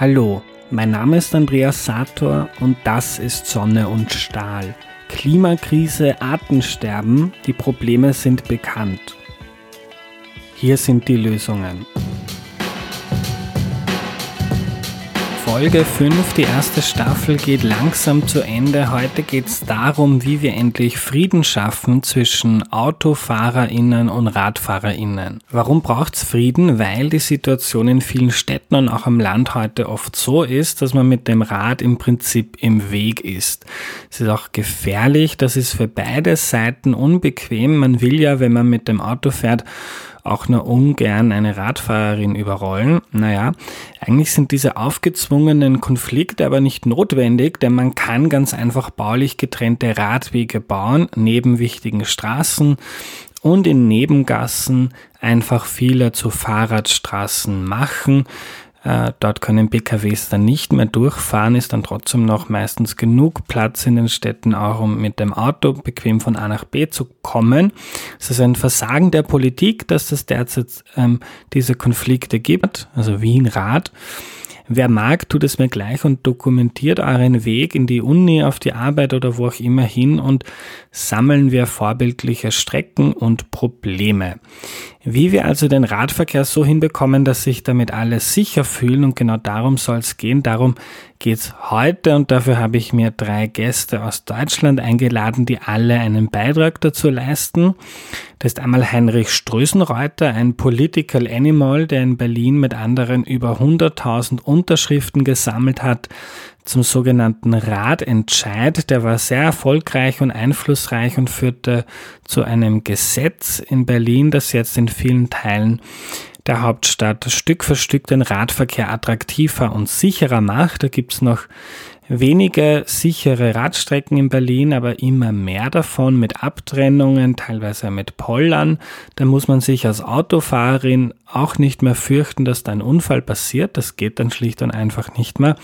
Hallo, mein Name ist Andreas Sator und das ist Sonne und Stahl. Klimakrise, Artensterben, die Probleme sind bekannt. Hier sind die Lösungen. Folge 5, die erste Staffel geht langsam zu Ende. Heute geht es darum, wie wir endlich Frieden schaffen zwischen AutofahrerInnen und RadfahrerInnen. Warum braucht es Frieden? Weil die Situation in vielen Städten und auch am Land heute oft so ist, dass man mit dem Rad im Prinzip im Weg ist. Es ist auch gefährlich, das ist für beide Seiten unbequem. Man will ja, wenn man mit dem Auto fährt, auch nur ungern eine Radfahrerin überrollen. Naja, eigentlich sind diese aufgezwungenen Konflikte aber nicht notwendig, denn man kann ganz einfach baulich getrennte Radwege bauen, neben wichtigen Straßen und in Nebengassen einfach viele zu Fahrradstraßen machen. Äh, dort können PKWs dann nicht mehr durchfahren, ist dann trotzdem noch meistens genug Platz in den Städten, auch um mit dem Auto bequem von A nach B zu kommen. Es ist ein Versagen der Politik, dass es derzeit ähm, diese Konflikte gibt, also Wien-Rad. Wer mag, tut es mir gleich und dokumentiert euren Weg in die Uni, auf die Arbeit oder wo auch immer hin und sammeln wir vorbildliche Strecken und Probleme. Wie wir also den Radverkehr so hinbekommen, dass sich damit alle sicher fühlen und genau darum soll es gehen. Darum geht's heute und dafür habe ich mir drei Gäste aus Deutschland eingeladen, die alle einen Beitrag dazu leisten. Das ist einmal Heinrich Strösenreuter, ein Political Animal, der in Berlin mit anderen über 100.000 Unterschriften gesammelt hat zum sogenannten Ratentscheid. Der war sehr erfolgreich und einflussreich und führte zu einem Gesetz in Berlin, das jetzt in vielen Teilen der Hauptstadt Stück für Stück den Radverkehr attraktiver und sicherer macht. Da gibt's noch wenige sichere Radstrecken in Berlin, aber immer mehr davon mit Abtrennungen, teilweise mit Pollern. Da muss man sich als Autofahrerin auch nicht mehr fürchten, dass da ein Unfall passiert. Das geht dann schlicht und einfach nicht mehr.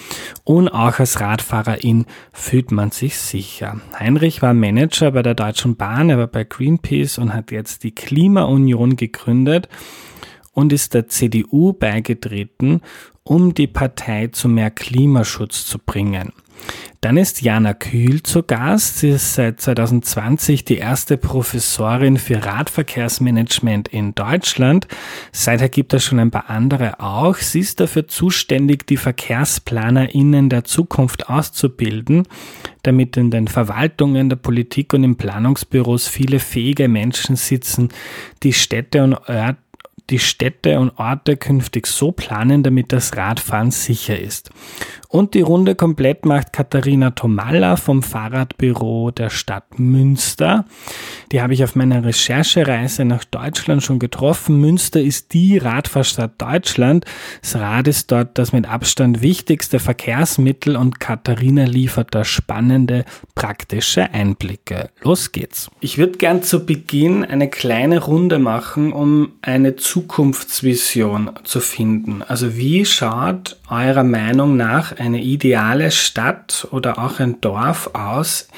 Und auch als Radfahrerin fühlt man sich sicher. Heinrich war Manager bei der Deutschen Bahn, er war bei Greenpeace und hat jetzt die Klimaunion gegründet und ist der CDU beigetreten, um die Partei zu mehr Klimaschutz zu bringen. Dann ist Jana Kühl zu Gast. Sie ist seit 2020 die erste Professorin für Radverkehrsmanagement in Deutschland. Seither gibt es schon ein paar andere auch. Sie ist dafür zuständig, die VerkehrsplanerInnen der Zukunft auszubilden, damit in den Verwaltungen der Politik und in Planungsbüros viele fähige Menschen sitzen, die Städte und die Städte und Orte künftig so planen, damit das Radfahren sicher ist. Und die Runde komplett macht Katharina Tomalla vom Fahrradbüro der Stadt Münster. Die habe ich auf meiner Recherchereise nach Deutschland schon getroffen. Münster ist die Radfahrstadt Deutschland. Das Rad ist dort das mit Abstand wichtigste Verkehrsmittel und Katharina liefert da spannende, praktische Einblicke. Los geht's. Ich würde gern zu Beginn eine kleine Runde machen, um eine Zukunftsvision zu finden. Also wie schaut eurer Meinung nach eine ideale Stadt oder auch ein Dorf aus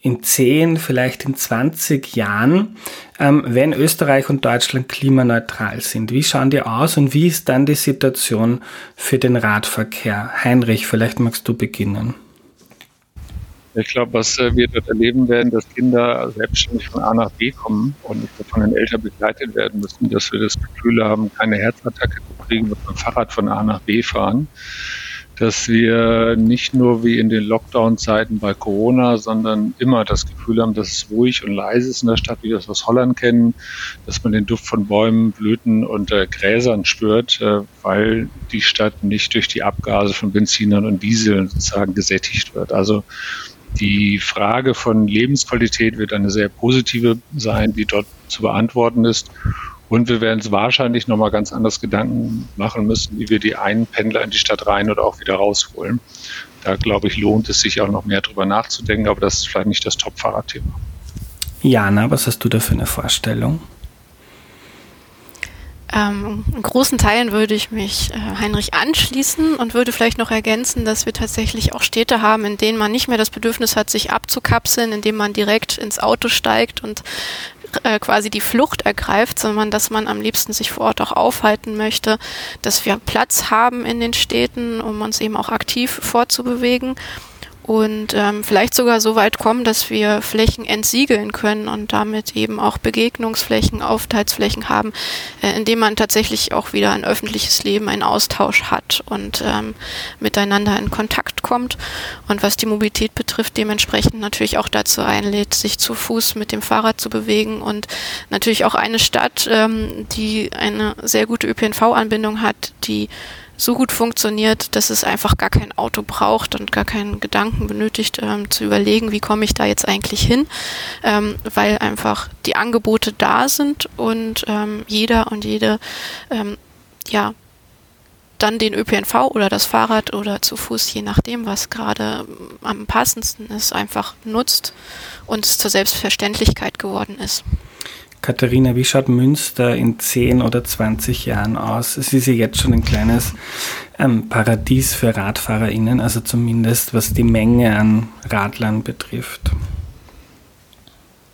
in 10, vielleicht in 20 Jahren, ähm, wenn Österreich und Deutschland klimaneutral sind? Wie schauen die aus und wie ist dann die Situation für den Radverkehr? Heinrich, vielleicht magst du beginnen. Ich glaube, was äh, wir dort erleben werden, dass Kinder selbstständig von A nach B kommen und nicht von den Eltern begleitet werden müssen, dass wir das Gefühl haben, keine Herzattacke zu kriegen, mit dem Fahrrad von A nach B fahren dass wir nicht nur wie in den Lockdown-Zeiten bei Corona, sondern immer das Gefühl haben, dass es ruhig und leise ist in der Stadt, wie wir das aus Holland kennen, dass man den Duft von Bäumen, Blüten und äh, Gräsern spürt, äh, weil die Stadt nicht durch die Abgase von Benzinern und Dieseln sozusagen gesättigt wird. Also die Frage von Lebensqualität wird eine sehr positive sein, die dort zu beantworten ist. Und wir werden es wahrscheinlich nochmal ganz anders Gedanken machen müssen, wie wir die einen Pendler in die Stadt rein oder auch wieder rausholen. Da glaube ich, lohnt es sich auch noch mehr drüber nachzudenken, aber das ist vielleicht nicht das Top-Fahrradthema. Jana, was hast du da für eine Vorstellung? Ähm, in großen Teilen würde ich mich äh, Heinrich anschließen und würde vielleicht noch ergänzen, dass wir tatsächlich auch Städte haben, in denen man nicht mehr das Bedürfnis hat, sich abzukapseln, indem man direkt ins Auto steigt und äh, quasi die Flucht ergreift, sondern dass man am liebsten sich vor Ort auch aufhalten möchte, dass wir Platz haben in den Städten, um uns eben auch aktiv fortzubewegen und ähm, vielleicht sogar so weit kommen, dass wir Flächen entsiegeln können und damit eben auch Begegnungsflächen, Aufenthaltsflächen haben, äh, indem man tatsächlich auch wieder ein öffentliches Leben, einen Austausch hat und ähm, miteinander in Kontakt kommt. Und was die Mobilität betrifft, dementsprechend natürlich auch dazu einlädt, sich zu Fuß mit dem Fahrrad zu bewegen und natürlich auch eine Stadt, ähm, die eine sehr gute ÖPNV-Anbindung hat, die so gut funktioniert, dass es einfach gar kein Auto braucht und gar keinen Gedanken benötigt, ähm, zu überlegen, wie komme ich da jetzt eigentlich hin, ähm, weil einfach die Angebote da sind und ähm, jeder und jede ähm, ja dann den ÖPNV oder das Fahrrad oder zu Fuß, je nachdem, was gerade am passendsten ist, einfach nutzt und es zur Selbstverständlichkeit geworden ist. Katharina, wie schaut Münster in 10 oder 20 Jahren aus? Es ist ja jetzt schon ein kleines ähm, Paradies für RadfahrerInnen, also zumindest was die Menge an Radlern betrifft.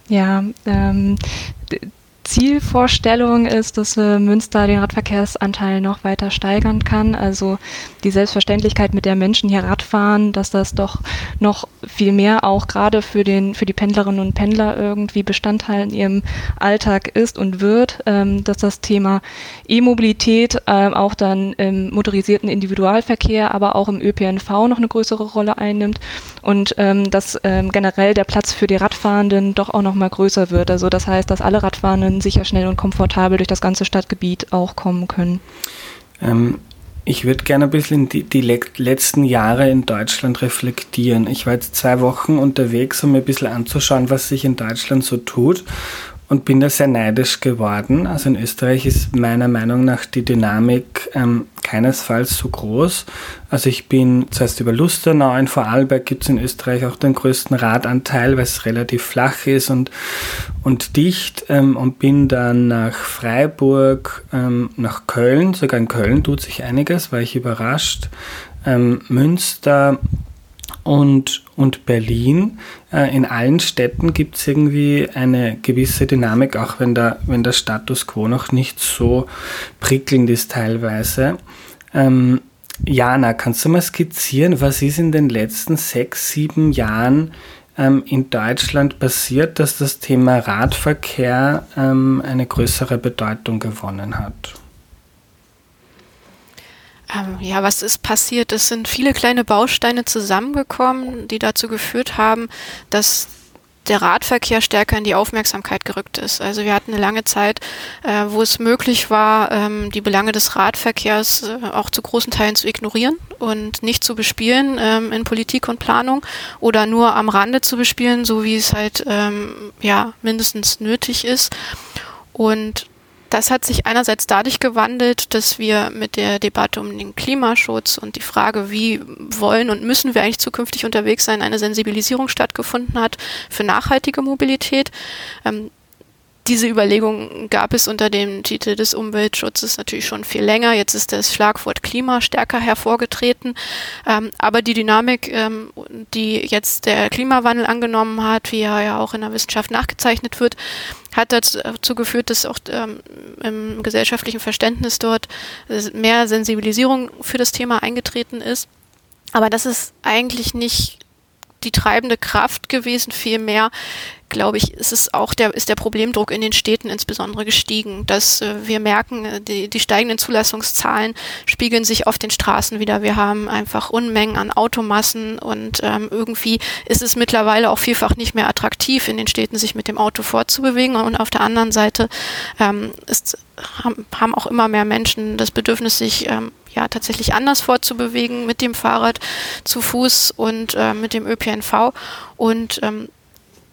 Ja, ähm, Zielvorstellung ist, dass äh, Münster den Radverkehrsanteil noch weiter steigern kann. Also die Selbstverständlichkeit, mit der Menschen hier Radfahren, dass das doch noch viel mehr auch gerade für den für die Pendlerinnen und Pendler irgendwie Bestandteil in ihrem Alltag ist und wird, ähm, dass das Thema E-Mobilität äh, auch dann im motorisierten Individualverkehr, aber auch im ÖPNV noch eine größere Rolle einnimmt und ähm, dass ähm, generell der Platz für die Radfahrenden doch auch noch mal größer wird. Also das heißt, dass alle Radfahrenden sicher, schnell und komfortabel durch das ganze Stadtgebiet auch kommen können. Ähm, ich würde gerne ein bisschen die, die letzten Jahre in Deutschland reflektieren. Ich war jetzt zwei Wochen unterwegs, um mir ein bisschen anzuschauen, was sich in Deutschland so tut und bin da sehr neidisch geworden. Also in Österreich ist meiner Meinung nach die Dynamik ähm, keinesfalls so groß. Also ich bin zuerst über Lustenau, in Vorarlberg gibt es in Österreich auch den größten Radanteil, weil es relativ flach ist und, und dicht ähm, und bin dann nach Freiburg, ähm, nach Köln, sogar in Köln tut sich einiges, war ich überrascht. Ähm, Münster, und, und Berlin. Äh, in allen Städten gibt es irgendwie eine gewisse Dynamik, auch wenn der, wenn der Status quo noch nicht so prickelnd ist teilweise. Ähm, Jana, kannst du mal skizzieren, was ist in den letzten sechs, sieben Jahren ähm, in Deutschland passiert, dass das Thema Radverkehr ähm, eine größere Bedeutung gewonnen hat? Ähm, ja, was ist passiert? Es sind viele kleine Bausteine zusammengekommen, die dazu geführt haben, dass der Radverkehr stärker in die Aufmerksamkeit gerückt ist. Also wir hatten eine lange Zeit, äh, wo es möglich war, ähm, die Belange des Radverkehrs äh, auch zu großen Teilen zu ignorieren und nicht zu bespielen ähm, in Politik und Planung oder nur am Rande zu bespielen, so wie es halt ähm, ja mindestens nötig ist. Und das hat sich einerseits dadurch gewandelt, dass wir mit der Debatte um den Klimaschutz und die Frage, wie wollen und müssen wir eigentlich zukünftig unterwegs sein, eine Sensibilisierung stattgefunden hat für nachhaltige Mobilität. Ähm, diese Überlegung gab es unter dem Titel des Umweltschutzes natürlich schon viel länger. Jetzt ist das Schlagwort Klima stärker hervorgetreten. Ähm, aber die Dynamik, ähm, die jetzt der Klimawandel angenommen hat, wie er ja auch in der Wissenschaft nachgezeichnet wird, hat dazu geführt, dass auch ähm, im gesellschaftlichen Verständnis dort mehr Sensibilisierung für das Thema eingetreten ist. Aber das ist eigentlich nicht die treibende Kraft gewesen. Vielmehr, glaube ich, ist es auch der, ist der Problemdruck in den Städten insbesondere gestiegen, dass äh, wir merken, äh, die, die steigenden Zulassungszahlen spiegeln sich auf den Straßen wieder. Wir haben einfach Unmengen an Automassen und ähm, irgendwie ist es mittlerweile auch vielfach nicht mehr attraktiv, in den Städten sich mit dem Auto fortzubewegen. Und auf der anderen Seite ähm, ist, haben auch immer mehr Menschen das Bedürfnis, sich ähm, ja tatsächlich anders fortzubewegen mit dem Fahrrad, zu Fuß und äh, mit dem ÖPNV. Und ähm,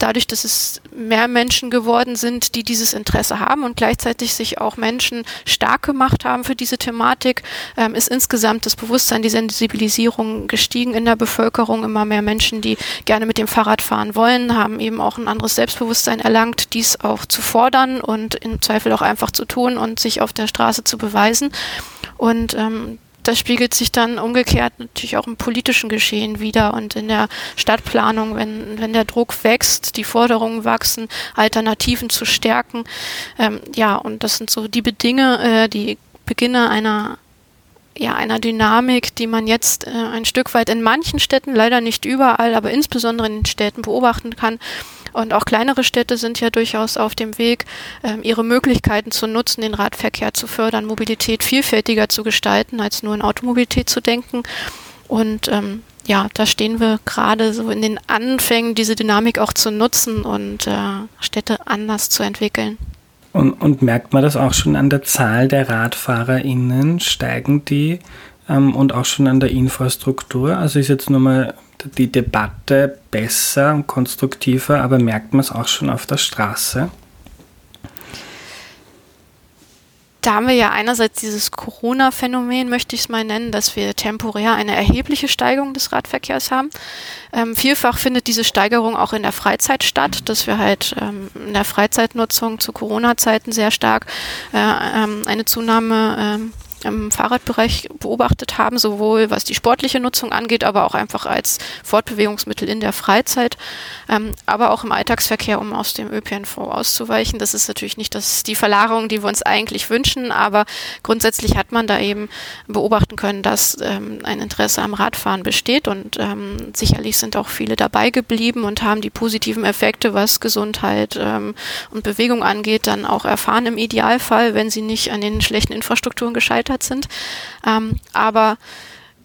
dadurch, dass es mehr Menschen geworden sind, die dieses Interesse haben und gleichzeitig sich auch Menschen stark gemacht haben für diese Thematik, ähm, ist insgesamt das Bewusstsein, die Sensibilisierung gestiegen in der Bevölkerung. Immer mehr Menschen, die gerne mit dem Fahrrad fahren wollen, haben eben auch ein anderes Selbstbewusstsein erlangt, dies auch zu fordern und im Zweifel auch einfach zu tun und sich auf der Straße zu beweisen. Und ähm, das spiegelt sich dann umgekehrt natürlich auch im politischen Geschehen wieder und in der Stadtplanung, wenn, wenn der Druck wächst, die Forderungen wachsen, Alternativen zu stärken. Ähm, ja, und das sind so die Bedinge, äh, die Beginne einer ja, einer Dynamik, die man jetzt äh, ein Stück weit in manchen Städten, leider nicht überall, aber insbesondere in den Städten beobachten kann. Und auch kleinere Städte sind ja durchaus auf dem Weg, äh, ihre Möglichkeiten zu nutzen, den Radverkehr zu fördern, Mobilität vielfältiger zu gestalten, als nur in Automobilität zu denken. Und ähm, ja, da stehen wir gerade so in den Anfängen, diese Dynamik auch zu nutzen und äh, Städte anders zu entwickeln. Und, und, merkt man das auch schon an der Zahl der RadfahrerInnen? Steigen die ähm, und auch schon an der Infrastruktur? Also ist jetzt nur mal die Debatte besser und konstruktiver, aber merkt man es auch schon auf der Straße? Da haben wir ja einerseits dieses Corona-Phänomen, möchte ich es mal nennen, dass wir temporär eine erhebliche Steigerung des Radverkehrs haben. Ähm, vielfach findet diese Steigerung auch in der Freizeit statt, dass wir halt ähm, in der Freizeitnutzung zu Corona-Zeiten sehr stark äh, ähm, eine Zunahme ähm, im Fahrradbereich beobachtet haben, sowohl was die sportliche Nutzung angeht, aber auch einfach als Fortbewegungsmittel in der Freizeit, ähm, aber auch im Alltagsverkehr, um aus dem ÖPNV auszuweichen. Das ist natürlich nicht das, die Verlagerung, die wir uns eigentlich wünschen, aber grundsätzlich hat man da eben beobachten können, dass ähm, ein Interesse am Radfahren besteht und ähm, sicherlich sind auch viele dabei geblieben und haben die positiven Effekte, was Gesundheit ähm, und Bewegung angeht, dann auch erfahren im Idealfall, wenn sie nicht an den schlechten Infrastrukturen gescheitert gescheitert sind. Ähm, aber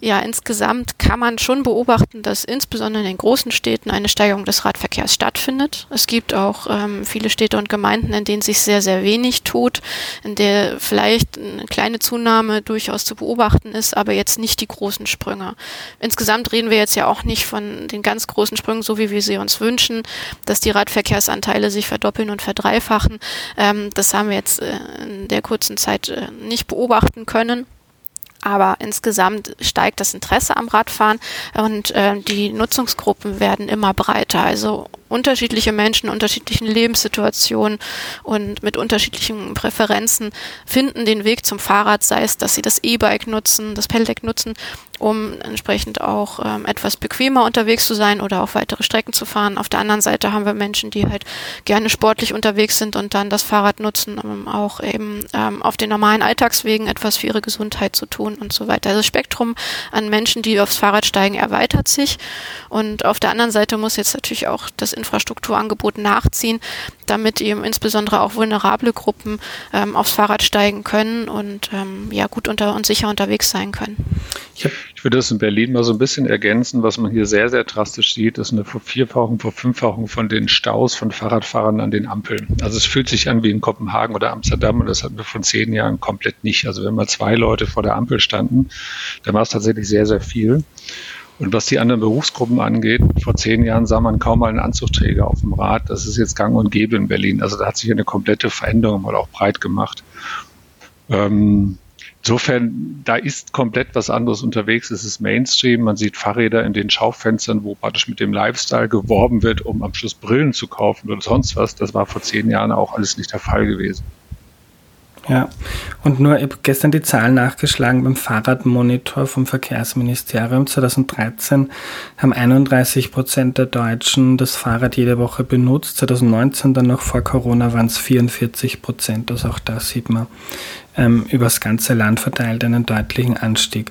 ja, insgesamt kann man schon beobachten, dass insbesondere in den großen Städten eine Steigerung des Radverkehrs stattfindet. Es gibt auch ähm, viele Städte und Gemeinden, in denen sich sehr, sehr wenig tut, in der vielleicht eine kleine Zunahme durchaus zu beobachten ist, aber jetzt nicht die großen Sprünge. Insgesamt reden wir jetzt ja auch nicht von den ganz großen Sprüngen, so wie wir sie uns wünschen, dass die Radverkehrsanteile sich verdoppeln und verdreifachen. Ähm, das haben wir jetzt äh, in der kurzen Zeit äh, nicht beobachten können. Aber insgesamt steigt das Interesse am Radfahren und äh, die Nutzungsgruppen werden immer breiter. Also unterschiedliche Menschen, unterschiedlichen Lebenssituationen und mit unterschiedlichen Präferenzen finden den Weg zum Fahrrad, sei es, dass sie das E-Bike nutzen, das Pedelec nutzen, um entsprechend auch ähm, etwas bequemer unterwegs zu sein oder auf weitere Strecken zu fahren. Auf der anderen Seite haben wir Menschen, die halt gerne sportlich unterwegs sind und dann das Fahrrad nutzen, um auch eben ähm, auf den normalen Alltagswegen etwas für ihre Gesundheit zu tun und so weiter. Also das Spektrum an Menschen, die aufs Fahrrad steigen, erweitert sich. Und auf der anderen Seite muss jetzt natürlich auch das Infrastrukturangebot nachziehen, damit eben insbesondere auch vulnerable Gruppen ähm, aufs Fahrrad steigen können und ähm, ja gut unter und sicher unterwegs sein können. Ich, würde das in Berlin mal so ein bisschen ergänzen. Was man hier sehr, sehr drastisch sieht, ist eine Vervierfachung, Verfünffachung von den Staus von Fahrradfahrern an den Ampeln. Also es fühlt sich an wie in Kopenhagen oder Amsterdam und das hatten wir von zehn Jahren komplett nicht. Also wenn mal zwei Leute vor der Ampel standen, dann war es tatsächlich sehr, sehr viel. Und was die anderen Berufsgruppen angeht, vor zehn Jahren sah man kaum mal einen Anzugträger auf dem Rad. Das ist jetzt gang und gäbe in Berlin. Also da hat sich eine komplette Veränderung mal auch breit gemacht. Ähm, insofern, da ist komplett was anderes unterwegs. Es ist Mainstream. Man sieht Fahrräder in den Schaufenstern, wo praktisch mit dem Lifestyle geworben wird, um am Schluss Brillen zu kaufen oder sonst was. Das war vor zehn Jahren auch alles nicht der Fall gewesen. Ja, und nur, ich habe gestern die Zahlen nachgeschlagen beim Fahrradmonitor vom Verkehrsministerium 2013 haben 31 Prozent der Deutschen das Fahrrad jede Woche benutzt. 2019 dann noch vor Corona waren es 44 Prozent. Also auch da sieht man ähm, über das ganze Land verteilt einen deutlichen Anstieg.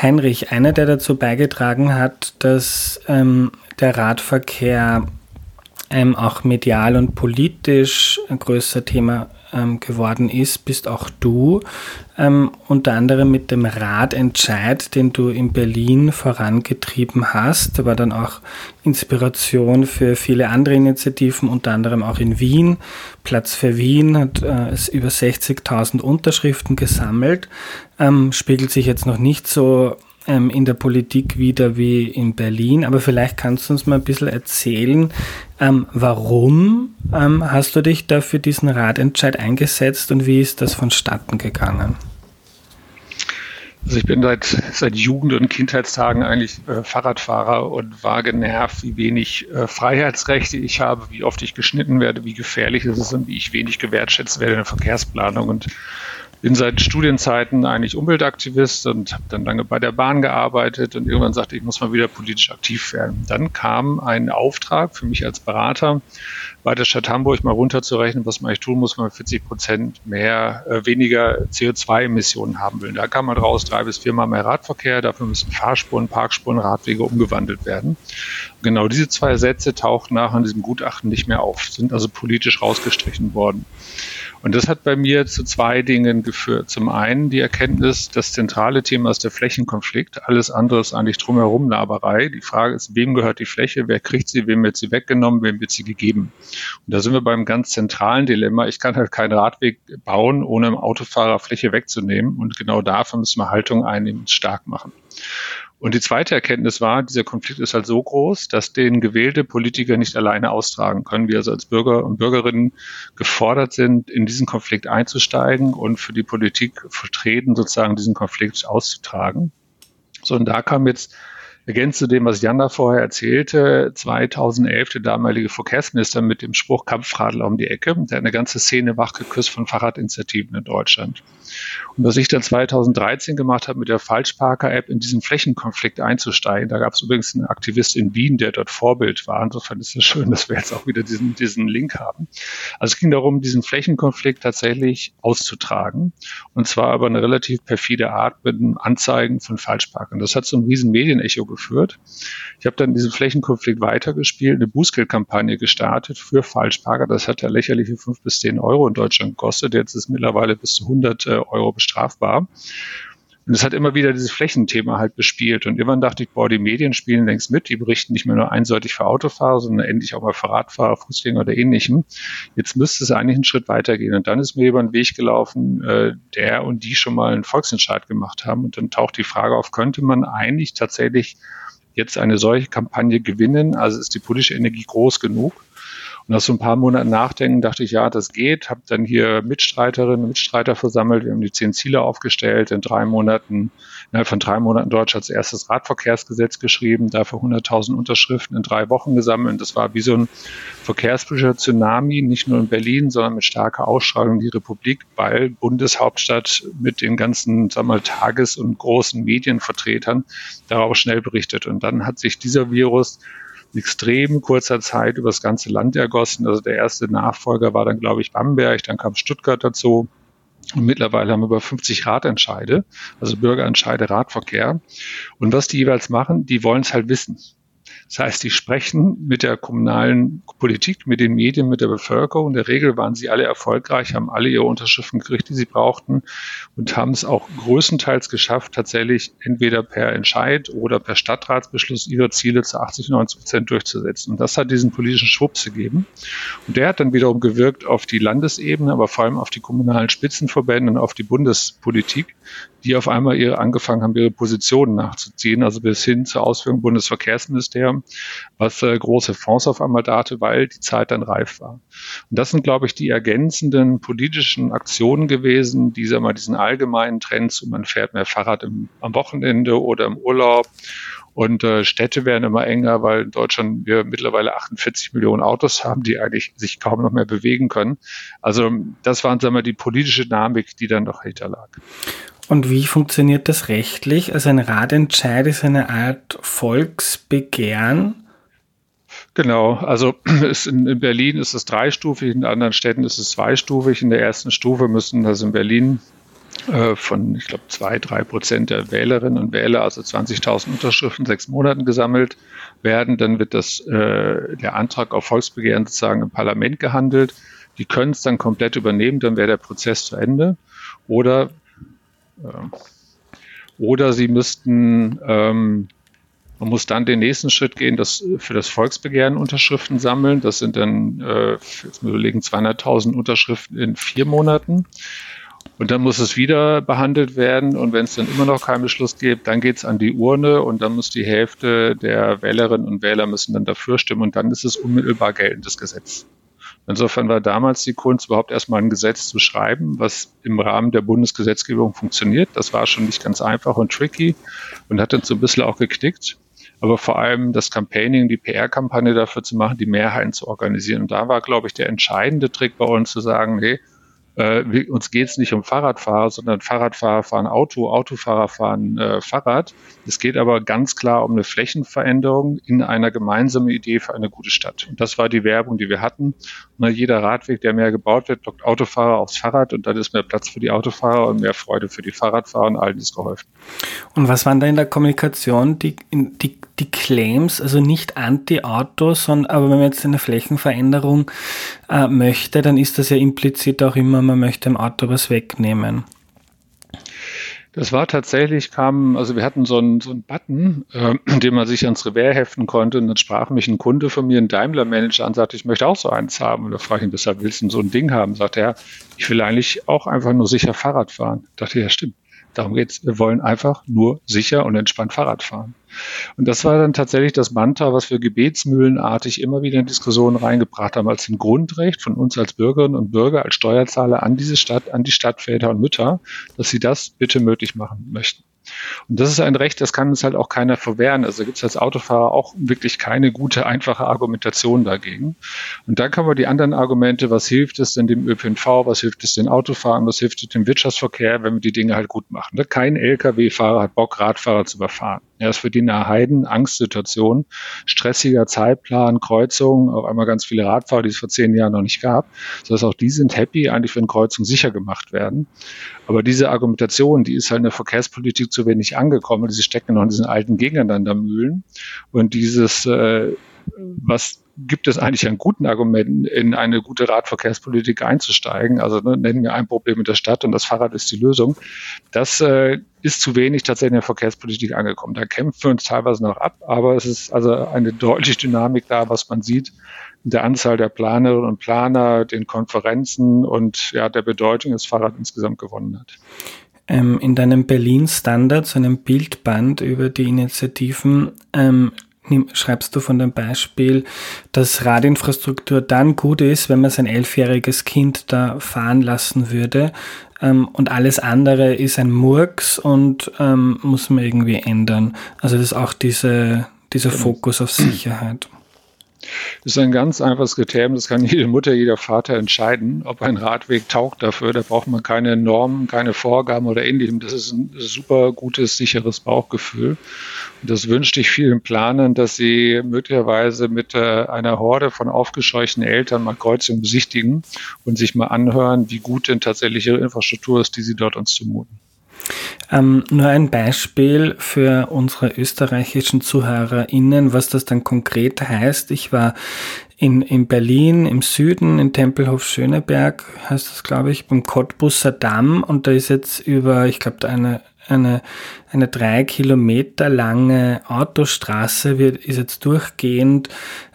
Heinrich, einer, der dazu beigetragen hat, dass ähm, der Radverkehr ähm, auch medial und politisch ein größer Thema ähm, geworden ist, bist auch du. Ähm, unter anderem mit dem Radentscheid, den du in Berlin vorangetrieben hast. Da war dann auch Inspiration für viele andere Initiativen, unter anderem auch in Wien. Platz für Wien hat äh, über 60.000 Unterschriften gesammelt. Ähm, spiegelt sich jetzt noch nicht so ähm, in der Politik wieder wie in Berlin, aber vielleicht kannst du uns mal ein bisschen erzählen, ähm, warum ähm, hast du dich da für diesen Ratentscheid eingesetzt und wie ist das vonstatten gegangen? Also ich bin seit, seit Jugend- und Kindheitstagen eigentlich äh, Fahrradfahrer und war genervt, wie wenig äh, Freiheitsrechte ich habe, wie oft ich geschnitten werde, wie gefährlich es ist und wie ich wenig gewertschätzt werde in der Verkehrsplanung. Und bin seit Studienzeiten eigentlich Umweltaktivist und habe dann lange bei der Bahn gearbeitet und irgendwann sagte ich, muss mal wieder politisch aktiv werden. Dann kam ein Auftrag für mich als Berater bei der Stadt Hamburg mal runterzurechnen, was man eigentlich tun muss, wenn man 40 Prozent mehr, äh, weniger CO2-Emissionen haben will. Da kam man raus, drei bis viermal mehr Radverkehr, dafür müssen Fahrspuren, Parkspuren, Radwege umgewandelt werden. Genau diese zwei Sätze tauchten nach in diesem Gutachten nicht mehr auf, sind also politisch rausgestrichen worden. Und das hat bei mir zu zwei Dingen geführt. Zum einen die Erkenntnis, das zentrale Thema ist der Flächenkonflikt. Alles andere ist eigentlich drumherum Laberei. Die Frage ist, wem gehört die Fläche? Wer kriegt sie? Wem wird sie weggenommen? Wem wird sie gegeben? Und da sind wir beim ganz zentralen Dilemma. Ich kann halt keinen Radweg bauen, ohne dem Autofahrer Fläche wegzunehmen. Und genau dafür müssen wir Haltung einnehmen und stark machen. Und die zweite Erkenntnis war, dieser Konflikt ist halt so groß, dass den gewählte Politiker nicht alleine austragen können. Wir also als Bürger und Bürgerinnen gefordert sind, in diesen Konflikt einzusteigen und für die Politik vertreten, sozusagen diesen Konflikt auszutragen. So, und da kam jetzt ergänzt zu dem, was Jan da vorher erzählte, 2011 der damalige Verkehrsminister mit dem Spruch Kampfradl um die Ecke. Der hat eine ganze Szene wachgeküsst von Fahrradinitiativen in Deutschland. Und was ich dann 2013 gemacht habe, mit der Falschparker-App in diesen Flächenkonflikt einzusteigen, da gab es übrigens einen Aktivist in Wien, der dort Vorbild war. Insofern ist es schön, dass wir jetzt auch wieder diesen, diesen Link haben. Also es ging darum, diesen Flächenkonflikt tatsächlich auszutragen. Und zwar aber eine relativ perfide Art mit Anzeigen von Falschparkern. Das hat so ein riesen Medienecho geführt. Ich habe dann diesen Flächenkonflikt weitergespielt, eine Bußgeldkampagne gestartet für Falschparker. Das hat ja lächerliche fünf bis zehn Euro in Deutschland gekostet. Jetzt ist mittlerweile bis zu 100 äh, Euro bestrafbar. Und es hat immer wieder dieses Flächenthema halt bespielt. Und irgendwann dachte ich, boah, die Medien spielen längst mit. Die berichten nicht mehr nur einseitig für Autofahrer, sondern endlich auch mal für Radfahrer, Fußgänger oder ähnlichem. Jetzt müsste es eigentlich einen Schritt weitergehen. Und dann ist mir über den Weg gelaufen, äh, der und die schon mal einen Volksentscheid gemacht haben. Und dann taucht die Frage auf, könnte man eigentlich tatsächlich jetzt eine solche Kampagne gewinnen? Also ist die politische Energie groß genug? Und nach so ein paar Monaten Nachdenken dachte ich, ja, das geht. Habe dann hier Mitstreiterinnen und Mitstreiter versammelt. Wir haben die zehn Ziele aufgestellt. In drei Monaten, innerhalb von drei Monaten Deutschlands erstes Radverkehrsgesetz geschrieben, dafür 100.000 Unterschriften in drei Wochen gesammelt. Das war wie so ein verkehrspolitischer Tsunami, nicht nur in Berlin, sondern mit starker Ausstrahlung in die Republik, weil Bundeshauptstadt mit den ganzen, sagen wir mal, Tages- und großen Medienvertretern darauf schnell berichtet. Und dann hat sich dieser Virus extrem kurzer Zeit über das ganze Land ergossen. Also der erste Nachfolger war dann, glaube ich, Bamberg, dann kam Stuttgart dazu. Und mittlerweile haben wir über 50 Ratentscheide, also Bürgerentscheide Radverkehr. Und was die jeweils machen, die wollen es halt wissen. Das heißt, die sprechen mit der kommunalen Politik, mit den Medien, mit der Bevölkerung. In der Regel waren sie alle erfolgreich, haben alle ihre Unterschriften gekriegt, die sie brauchten und haben es auch größtenteils geschafft, tatsächlich entweder per Entscheid oder per Stadtratsbeschluss ihre Ziele zu 80, 90 Prozent durchzusetzen. Und das hat diesen politischen Schwupps gegeben. Und der hat dann wiederum gewirkt auf die Landesebene, aber vor allem auf die kommunalen Spitzenverbände und auf die Bundespolitik, die auf einmal ihre angefangen haben, ihre Positionen nachzuziehen, also bis hin zur Ausführung Bundesverkehrsministerium, was äh, große Fonds auf einmal date, weil die Zeit dann reif war. Und das sind, glaube ich, die ergänzenden politischen Aktionen gewesen, die sagen wir, diesen allgemeinen Trends, und man fährt mehr Fahrrad im, am Wochenende oder im Urlaub und äh, Städte werden immer enger, weil in Deutschland wir mittlerweile 48 Millionen Autos haben, die eigentlich sich kaum noch mehr bewegen können. Also das waren, sagen wir, die politische Dynamik, die dann noch hinter lag. Und wie funktioniert das rechtlich? Also ein Ratentscheid ist eine Art Volksbegehren. Genau, also in, Berlin ist es dreistufig, in anderen Städten ist es zweistufig. In der ersten Stufe müssen also in Berlin äh, von, ich glaube, zwei, drei Prozent der Wählerinnen und Wähler, also 20.000 Unterschriften, sechs Monaten gesammelt werden. Dann wird das, äh, der Antrag auf Volksbegehren sozusagen im Parlament gehandelt. Die können es dann komplett übernehmen, dann wäre der Prozess zu Ende. Oder oder sie müssten, ähm, man muss dann den nächsten Schritt gehen, das für das Volksbegehren Unterschriften sammeln. Das sind dann, äh, jetzt überlegen, 200.000 Unterschriften in vier Monaten. Und dann muss es wieder behandelt werden. Und wenn es dann immer noch keinen Beschluss gibt, dann geht es an die Urne und dann muss die Hälfte der Wählerinnen und Wähler müssen dann dafür stimmen und dann ist es unmittelbar geltendes Gesetz. Insofern war damals die Kunst, überhaupt erstmal ein Gesetz zu schreiben, was im Rahmen der Bundesgesetzgebung funktioniert. Das war schon nicht ganz einfach und tricky und hat uns so ein bisschen auch geknickt. Aber vor allem das Campaigning, die PR-Kampagne dafür zu machen, die Mehrheiten zu organisieren. Und da war, glaube ich, der entscheidende Trick bei uns zu sagen, nee, äh, uns geht es nicht um Fahrradfahrer, sondern Fahrradfahrer fahren Auto, Autofahrer fahren äh, Fahrrad. Es geht aber ganz klar um eine Flächenveränderung in einer gemeinsamen Idee für eine gute Stadt. Und das war die Werbung, die wir hatten. Und jeder Radweg, der mehr gebaut wird, lockt Autofahrer aufs Fahrrad und dann ist mehr Platz für die Autofahrer und mehr Freude für die Fahrradfahrer und allen ist geholfen. Und was waren da in der Kommunikation die, die, die Claims, also nicht Anti-Auto, sondern aber wenn man jetzt eine Flächenveränderung äh, möchte, dann ist das ja implizit auch immer, man möchte dem Auto was wegnehmen. Das war tatsächlich, kam, also wir hatten so einen, so einen Button, äh, den man sich ans Revers heften konnte und dann sprach mich ein Kunde von mir, ein Daimler-Manager an, sagte, ich möchte auch so eins haben. Und da frage ich ihn, weshalb willst du so ein Ding haben? Sagt er, ich will eigentlich auch einfach nur sicher Fahrrad fahren. Ich dachte, ja stimmt, darum geht's. Wir wollen einfach nur sicher und entspannt Fahrrad fahren. Und das war dann tatsächlich das Mantra, was wir gebetsmühlenartig immer wieder in Diskussionen reingebracht haben, als ein Grundrecht von uns als Bürgerinnen und Bürger, als Steuerzahler an diese Stadt, an die Stadtväter und Mütter, dass sie das bitte möglich machen möchten. Und das ist ein Recht, das kann uns halt auch keiner verwehren. Also gibt es als Autofahrer auch wirklich keine gute, einfache Argumentation dagegen. Und dann kann man die anderen Argumente, was hilft es denn dem ÖPNV, was hilft es den Autofahrern, was hilft es dem Wirtschaftsverkehr, wenn wir die Dinge halt gut machen. Kein Lkw-Fahrer hat Bock, Radfahrer zu überfahren. Ja, ist für die eine Heiden, Angstsituation, stressiger Zeitplan, Kreuzung, auf einmal ganz viele Radfahrer, die es vor zehn Jahren noch nicht gab. Das heißt, auch die sind happy, eigentlich wenn Kreuzungen sicher gemacht werden. Aber diese Argumentation, die ist halt in der Verkehrspolitik zu wenig angekommen. Sie stecken noch in diesen alten Gegeneinandermühlen. Und dieses, äh, was gibt es eigentlich an guten Argumenten, in eine gute Radverkehrspolitik einzusteigen. Also ne, nennen wir ein Problem in der Stadt und das Fahrrad ist die Lösung. Das äh, ist zu wenig tatsächlich in der Verkehrspolitik angekommen. Da kämpfen wir uns teilweise noch ab, aber es ist also eine deutliche Dynamik da, was man sieht in der Anzahl der Planerinnen und Planer, den Konferenzen und ja, der Bedeutung das Fahrrad insgesamt gewonnen hat. Ähm, in deinem Berlin Standard, so einem Bildband über die Initiativen, ähm, schreibst du von dem Beispiel, dass Radinfrastruktur dann gut ist, wenn man sein elfjähriges Kind da fahren lassen würde ähm, und alles andere ist ein Murks und ähm, muss man irgendwie ändern. Also das ist auch diese, dieser genau. Fokus auf Sicherheit. Das ist ein ganz einfaches Kriterium, das kann jede Mutter, jeder Vater entscheiden, ob ein Radweg taugt dafür. Da braucht man keine Normen, keine Vorgaben oder ähnlichem. Das ist ein super gutes, sicheres Bauchgefühl. Und das wünschte ich vielen Planern, dass sie möglicherweise mit äh, einer Horde von aufgescheuchten Eltern mal Kreuzungen besichtigen und sich mal anhören, wie gut denn tatsächlich ihre Infrastruktur ist, die sie dort uns zumuten. Ähm, nur ein Beispiel für unsere österreichischen ZuhörerInnen, was das dann konkret heißt. Ich war in, in Berlin im Süden, in Tempelhof Schöneberg, heißt das, glaube ich, beim Cottbusser Damm und da ist jetzt über, ich glaube, eine eine, eine drei Kilometer lange Autostraße wird, ist jetzt durchgehend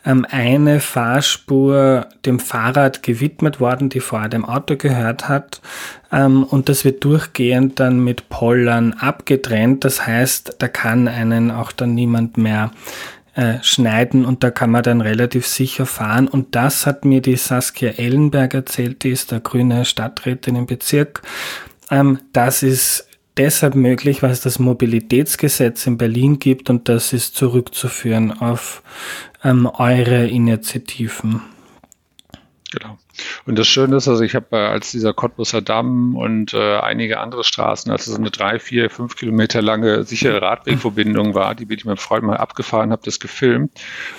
ähm, eine Fahrspur dem Fahrrad gewidmet worden, die vorher dem Auto gehört hat. Ähm, und das wird durchgehend dann mit Pollern abgetrennt. Das heißt, da kann einen auch dann niemand mehr äh, schneiden und da kann man dann relativ sicher fahren. Und das hat mir die Saskia Ellenberg erzählt, die ist der grüne Stadträtin im Bezirk. Ähm, das ist deshalb möglich, weil es das Mobilitätsgesetz in Berlin gibt und das ist zurückzuführen auf ähm, eure Initiativen. Genau. Und das Schöne ist, also ich habe äh, als dieser Cottbusser Damm und äh, einige andere Straßen, als es eine drei, vier, fünf Kilometer lange sichere Radwegverbindung war, die bin ich mit Freund mal abgefahren, habe das gefilmt.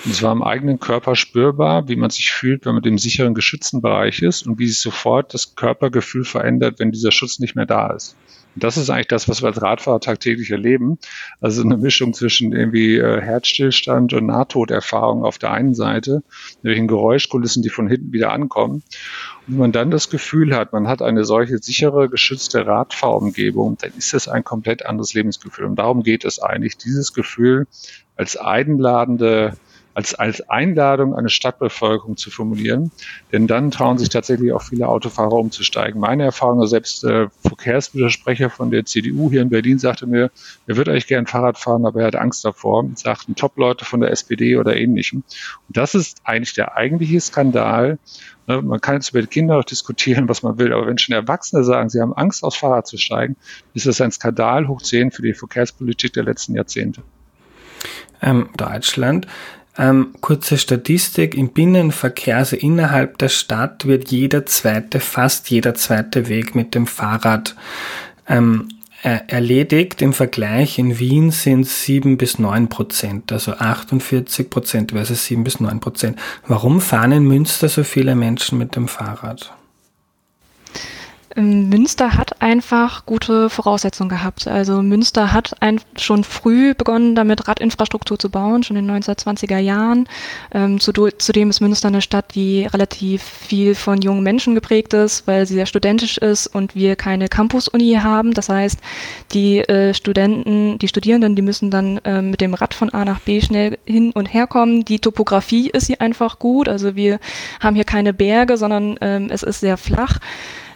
Und es war am eigenen Körper spürbar, wie man sich fühlt, wenn man im sicheren, geschützten Bereich ist und wie sich sofort das Körpergefühl verändert, wenn dieser Schutz nicht mehr da ist. Das ist eigentlich das, was wir als Radfahrer tagtäglich erleben. Also eine Mischung zwischen irgendwie äh, Herzstillstand und Nahtoderfahrung auf der einen Seite, welchen Geräuschkulissen, die von hinten wieder ankommen. Und wenn man dann das Gefühl hat, man hat eine solche sichere, geschützte Radfahrumgebung, dann ist das ein komplett anderes Lebensgefühl. Und darum geht es eigentlich, dieses Gefühl als einladende als, als Einladung eine Stadtbevölkerung zu formulieren. Denn dann trauen sich tatsächlich auch viele Autofahrer umzusteigen. Meine Erfahrung, selbst äh, Verkehrswidersprecher von der CDU hier in Berlin sagte mir, er würde eigentlich gern Fahrrad fahren, aber er hat Angst davor, sagten Top-Leute von der SPD oder ähnlichem. Und das ist eigentlich der eigentliche Skandal. Ne, man kann jetzt über die Kinder auch diskutieren, was man will, aber wenn schon Erwachsene sagen, sie haben Angst, aufs Fahrrad zu steigen, ist das ein Skandal hoch 10 für die Verkehrspolitik der letzten Jahrzehnte. Ähm, Deutschland Ähm, kurze Statistik, im Binnenverkehr, also innerhalb der Stadt, wird jeder zweite, fast jeder zweite Weg mit dem Fahrrad ähm, erledigt. Im Vergleich in Wien sind es 7 bis 9 Prozent, also 48 Prozent versus 7 bis 9 Prozent. Warum fahren in Münster so viele Menschen mit dem Fahrrad? Ähm, Münster hat einfach gute Voraussetzungen gehabt. Also Münster hat ein, schon früh begonnen, damit Radinfrastruktur zu bauen, schon in den 1920er Jahren. Ähm, zudem ist Münster eine Stadt, die relativ viel von jungen Menschen geprägt ist, weil sie sehr studentisch ist und wir keine Campus-Uni haben. Das heißt, die äh, Studenten, die Studierenden, die müssen dann äh, mit dem Rad von A nach B schnell hin und her kommen. Die Topografie ist hier einfach gut. Also wir haben hier keine Berge, sondern ähm, es ist sehr flach.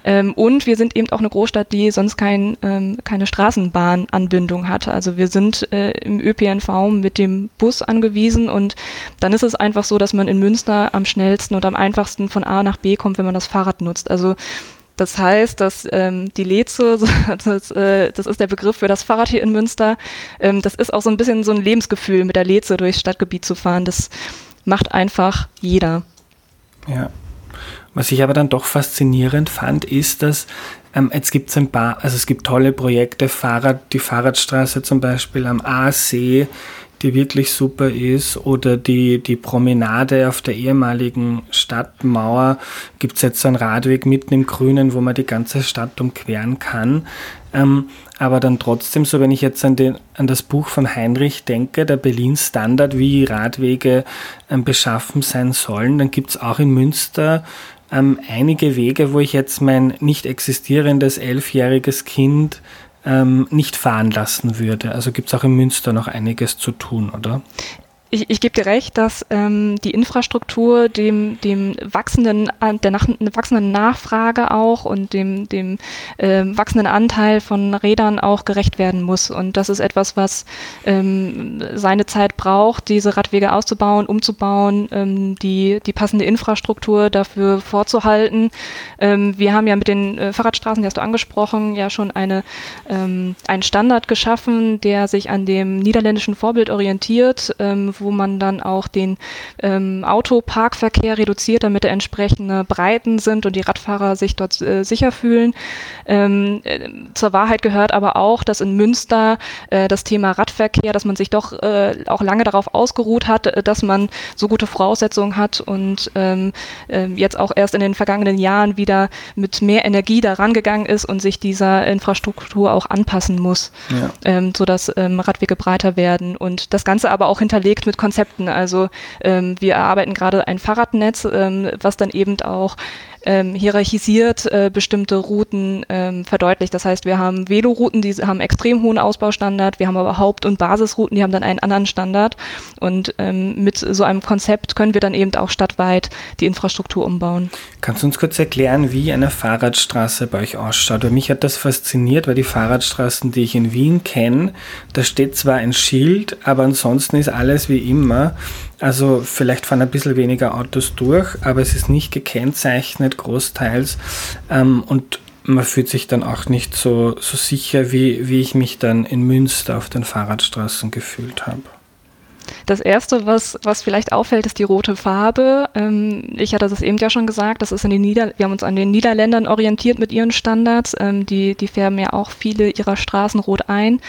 Ähm, und wir sind eben auch eine Großstadt, die sonst kein, ähm, keine Straßenbahnanbindung hat. Also wir sind äh, im ÖPNV mit dem Bus angewiesen und dann ist es einfach so, dass man in Münster am schnellsten und am einfachsten von A nach B kommt, wenn man das Fahrrad nutzt. Also das heißt, dass ähm, die Leze, das, äh, das ist der Begriff für das Fahrrad hier in Münster, ähm, das ist auch so ein bisschen so ein Lebensgefühl, mit der Leze durchs Stadtgebiet zu fahren. Das macht einfach jeder. Ja. Was ich aber dann doch faszinierend fand, ist, dass ähm, jetzt gibt es ein paar, also es gibt tolle Projekte, Fahrrad, die Fahrradstraße zum Beispiel am Aasee, die wirklich super ist, oder die, die Promenade auf der ehemaligen Stadtmauer, gibt es jetzt einen Radweg mitten im Grünen, wo man die ganze Stadt umqueren kann. Ähm, aber dann trotzdem, so wenn ich jetzt an, den, an das Buch von Heinrich denke, der Berlin Standard, wie Radwege ähm, beschaffen sein sollen, dann gibt es auch in Münster ähm, einige Wege, wo ich jetzt mein nicht existierendes elfjähriges Kind ähm, nicht fahren lassen würde. Also gibt es auch in Münster noch einiges zu tun, oder? Ich, ich gebe dir recht, dass ähm, die Infrastruktur dem, dem wachsenden, der nach, wachsenden Nachfrage auch und dem, dem äh, wachsenden Anteil von Rädern auch gerecht werden muss. Und das ist etwas, was ähm, seine Zeit braucht, diese Radwege auszubauen, umzubauen, ähm, die, die passende Infrastruktur dafür vorzuhalten. Ähm, wir haben ja mit den äh, Fahrradstraßen, die hast du angesprochen, ja schon eine, ähm, einen Standard geschaffen, der sich an dem niederländischen Vorbild orientiert, ähm, wo man dann auch den ähm, Autoparkverkehr reduziert, damit entsprechende Breiten sind und die Radfahrer sich dort äh, sicher fühlen. Ähm, äh, zur Wahrheit gehört aber auch, dass in Münster äh, das Thema Radverkehr, dass man sich doch äh, auch lange darauf ausgeruht hat, äh, dass man so gute Voraussetzungen hat und ähm, äh, jetzt auch erst in den vergangenen Jahren wieder mit mehr Energie daran gegangen ist und sich dieser Infrastruktur auch anpassen muss, ja. ähm, sodass ähm, Radwege breiter werden und das Ganze aber auch hinterlegt mit Konzepten. Also ähm, wir erarbeiten gerade ein Fahrradnetz, ähm, was dann eben auch ähm, hierarchisiert äh, bestimmte Routen ähm, verdeutlicht. Das heißt, wir haben Velorouten, die haben extrem hohen Ausbaustandard, wir haben aber Haupt- und Basisrouten, die haben dann einen anderen Standard. Und ähm, mit so einem Konzept können wir dann eben auch stadtweit die Infrastruktur umbauen. Kannst du uns kurz erklären, wie eine Fahrradstraße bei euch ausschaut? Weil mich hat das fasziniert, weil die Fahrradstraßen, die ich in Wien kenne, da steht zwar ein Schild, aber ansonsten ist alles wie immer. Also vielleicht fahren ein bisschen weniger Autos durch, aber es ist nicht gekennzeichnet großteils ähm, und man fühlt sich dann auch nicht so, so sicher, wie, wie ich mich dann in Münster auf den Fahrradstraßen gefühlt habe. Das erste, was, was vielleicht auffällt, ist die rote Farbe. Ähm, ich hatte das eben ja schon gesagt, das ist in den Nieder wir haben uns an den Niederländern orientiert mit ihren Standards. Ähm, die, die färben ja auch viele ihrer Straßen rot ein.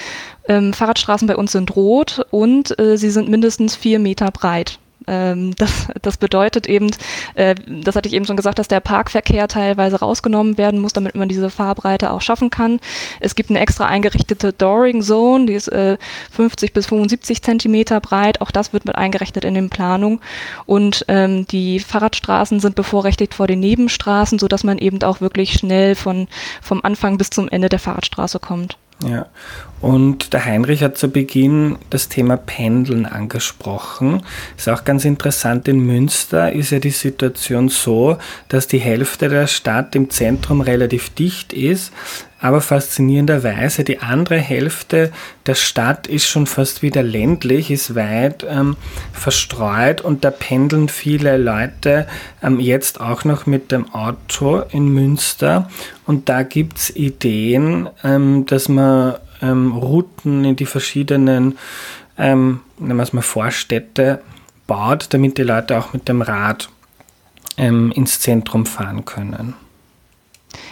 Ähm, Fahrradstraßen bei uns sind rot und äh, sie sind mindestens vier Meter breit. Ähm, das, das bedeutet eben, äh, das hatte ich eben schon gesagt, dass der Parkverkehr teilweise rausgenommen werden muss, damit man diese Fahrbreite auch schaffen kann. Es gibt eine extra eingerichtete Dooring Zone, die ist äh, 50 bis 75 Zentimeter breit. Auch das wird mit eingerechnet in den Planungen. Und ähm, die Fahrradstraßen sind bevorrechtigt vor den Nebenstraßen, sodass man eben auch wirklich schnell von, vom Anfang bis zum Ende der Fahrradstraße kommt. Ja, und der Heinrich hat zu Beginn das Thema Pendeln angesprochen. Ist auch ganz interessant, in Münster ist ja die Situation so, dass die Hälfte der Stadt im Zentrum relativ dicht ist, aber faszinierenderweise die andere Hälfte der Stadt ist schon fast wieder ländlich, ist weit ähm, verstreut. Und da pendeln viele Leute ähm, jetzt auch noch mit dem Auto in Münster. Und da gibt es Ideen, ähm, dass man ähm, Routen in die verschiedenen, ähm, nehmen wir es mal Vorstädte baut, damit die Leute auch mit dem Rad ähm, ins Zentrum fahren können.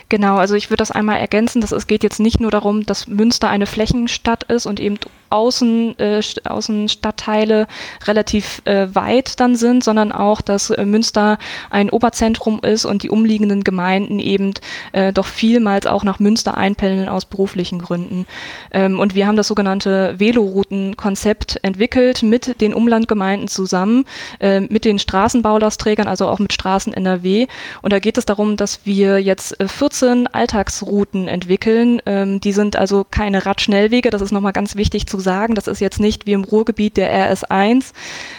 Genau, also ich würde das einmal ergänzen, dass es geht jetzt nicht nur darum, dass Münster eine Flächenstadt ist und eben Außen, äh, Außenstadtteile relativ äh, weit dann sind, sondern auch, dass äh, Münster ein Oberzentrum ist und die umliegenden Gemeinden eben äh, doch vielmals auch nach Münster einpendeln aus beruflichen Gründen. Ähm, und wir haben das sogenannte Velorouten-Konzept entwickelt mit den Umlandgemeinden zusammen, äh, mit den Straßenbaulastträgern, also auch mit Straßen NRW. Und da geht es darum, dass wir jetzt 14 äh, Alltagsrouten entwickeln. Ähm, die sind also keine Radschnellwege, das ist nochmal ganz wichtig zu sagen. Das ist jetzt nicht wie im Ruhrgebiet der RS1,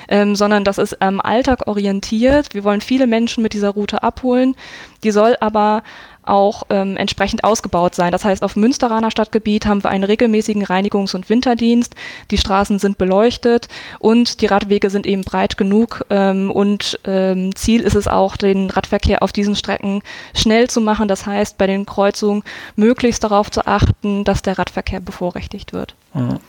ähm, sondern das ist am Alltag orientiert. Wir wollen viele Menschen mit dieser Route abholen. Die soll aber auch ähm, entsprechend ausgebaut sein. Das heißt, auf Münsteraner Stadtgebiet haben wir einen regelmäßigen Reinigungs- und Winterdienst. Die Straßen sind beleuchtet und die Radwege sind eben breit genug. Ähm, und ähm, Ziel ist es auch, den Radverkehr auf diesen Strecken schnell zu machen. Das heißt, bei den Kreuzungen möglichst darauf zu achten, dass der Radverkehr bevorrechtigt wird. Mhm.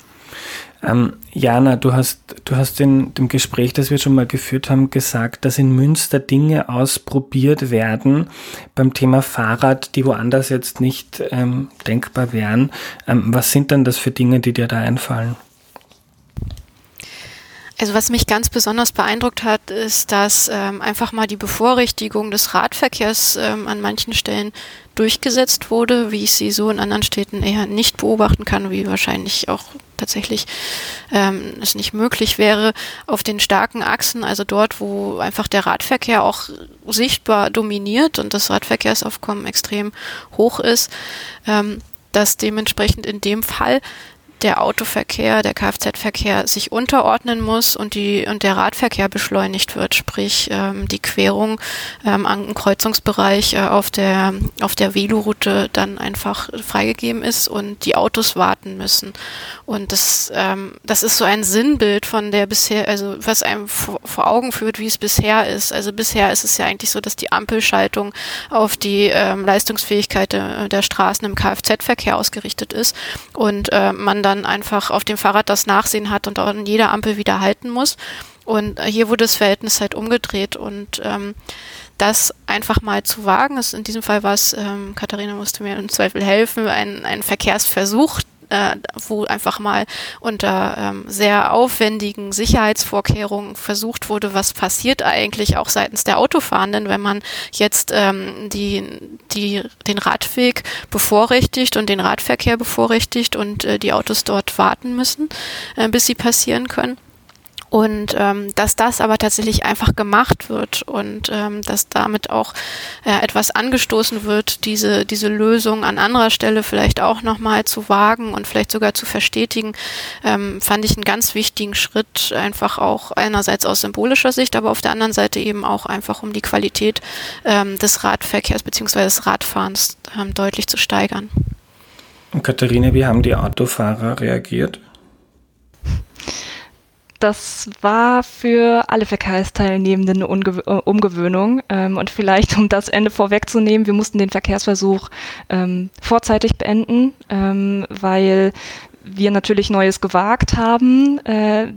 Ähm, Jana, du hast, du hast in dem Gespräch, das wir schon mal geführt haben, gesagt, dass in Münster Dinge ausprobiert werden beim Thema Fahrrad, die woanders jetzt nicht ähm, denkbar wären. Ähm, was sind dann das für Dinge, die dir da einfallen? Also was mich ganz besonders beeindruckt hat, ist, dass ähm, einfach mal die Bevorrechtigung des Radverkehrs ähm, an manchen Stellen durchgesetzt wurde, wie ich sie so in anderen Städten eher nicht beobachten kann, wie wahrscheinlich auch tatsächlich ähm, es nicht möglich wäre, auf den starken Achsen, also dort, wo einfach der Radverkehr auch sichtbar dominiert und das Radverkehrsaufkommen extrem hoch ist, ähm, dass dementsprechend in dem Fall der Autoverkehr, der Kfz-Verkehr sich unterordnen muss und die und der Radverkehr beschleunigt wird, sprich ähm, die Querung ähm, am Kreuzungsbereich äh, auf der auf der Veloroute dann einfach freigegeben ist und die Autos warten müssen. Und das ähm, das ist so ein Sinnbild von der bisher, also was einem vor, vor Augen führt, wie es bisher ist. Also bisher ist es ja eigentlich so, dass die Ampelschaltung auf die ähm, Leistungsfähigkeit der, der Straßen im Kfz-Verkehr ausgerichtet ist und äh, man dann einfach auf dem Fahrrad das Nachsehen hat und an jeder Ampel wieder halten muss. Und äh, hier wurde das Verhältnis halt umgedreht und ähm, das einfach mal zu wagen, ist in diesem Fall war es, ähm, Katharina musste mir im Zweifel helfen, ein, ein Verkehrsversuch, äh, wo einfach mal unter ähm, sehr aufwendigen Sicherheitsvorkehrungen versucht wurde, was passiert eigentlich auch seitens der Autofahrenden, wenn man jetzt ähm, die, die, den Radweg bevorrechtigt und den Radverkehr bevorrechtigt und äh, die Autos dort warten müssen, äh, bis sie passieren können. Und ähm, dass das aber tatsächlich einfach gemacht wird und ähm, dass damit auch äh, etwas angestoßen wird, diese, diese Lösung an anderer Stelle vielleicht auch nochmal zu wagen und vielleicht sogar zu verstetigen, ähm, fand ich einen ganz wichtigen Schritt, einfach auch einerseits aus symbolischer Sicht, aber auf der anderen Seite eben auch einfach, um die Qualität ähm, des Radverkehrs bzw. des Radfahrens ähm, deutlich zu steigern. Und Katharina, wie haben die Autofahrer reagiert? Das war für alle Verkehrsteilnehmenden eine Unge äh, Umgewöhnung. Ähm, und vielleicht, um das Ende vorwegzunehmen, wir mussten den Verkehrsversuch ähm, vorzeitig beenden, ähm, weil wir natürlich Neues gewagt haben, äh,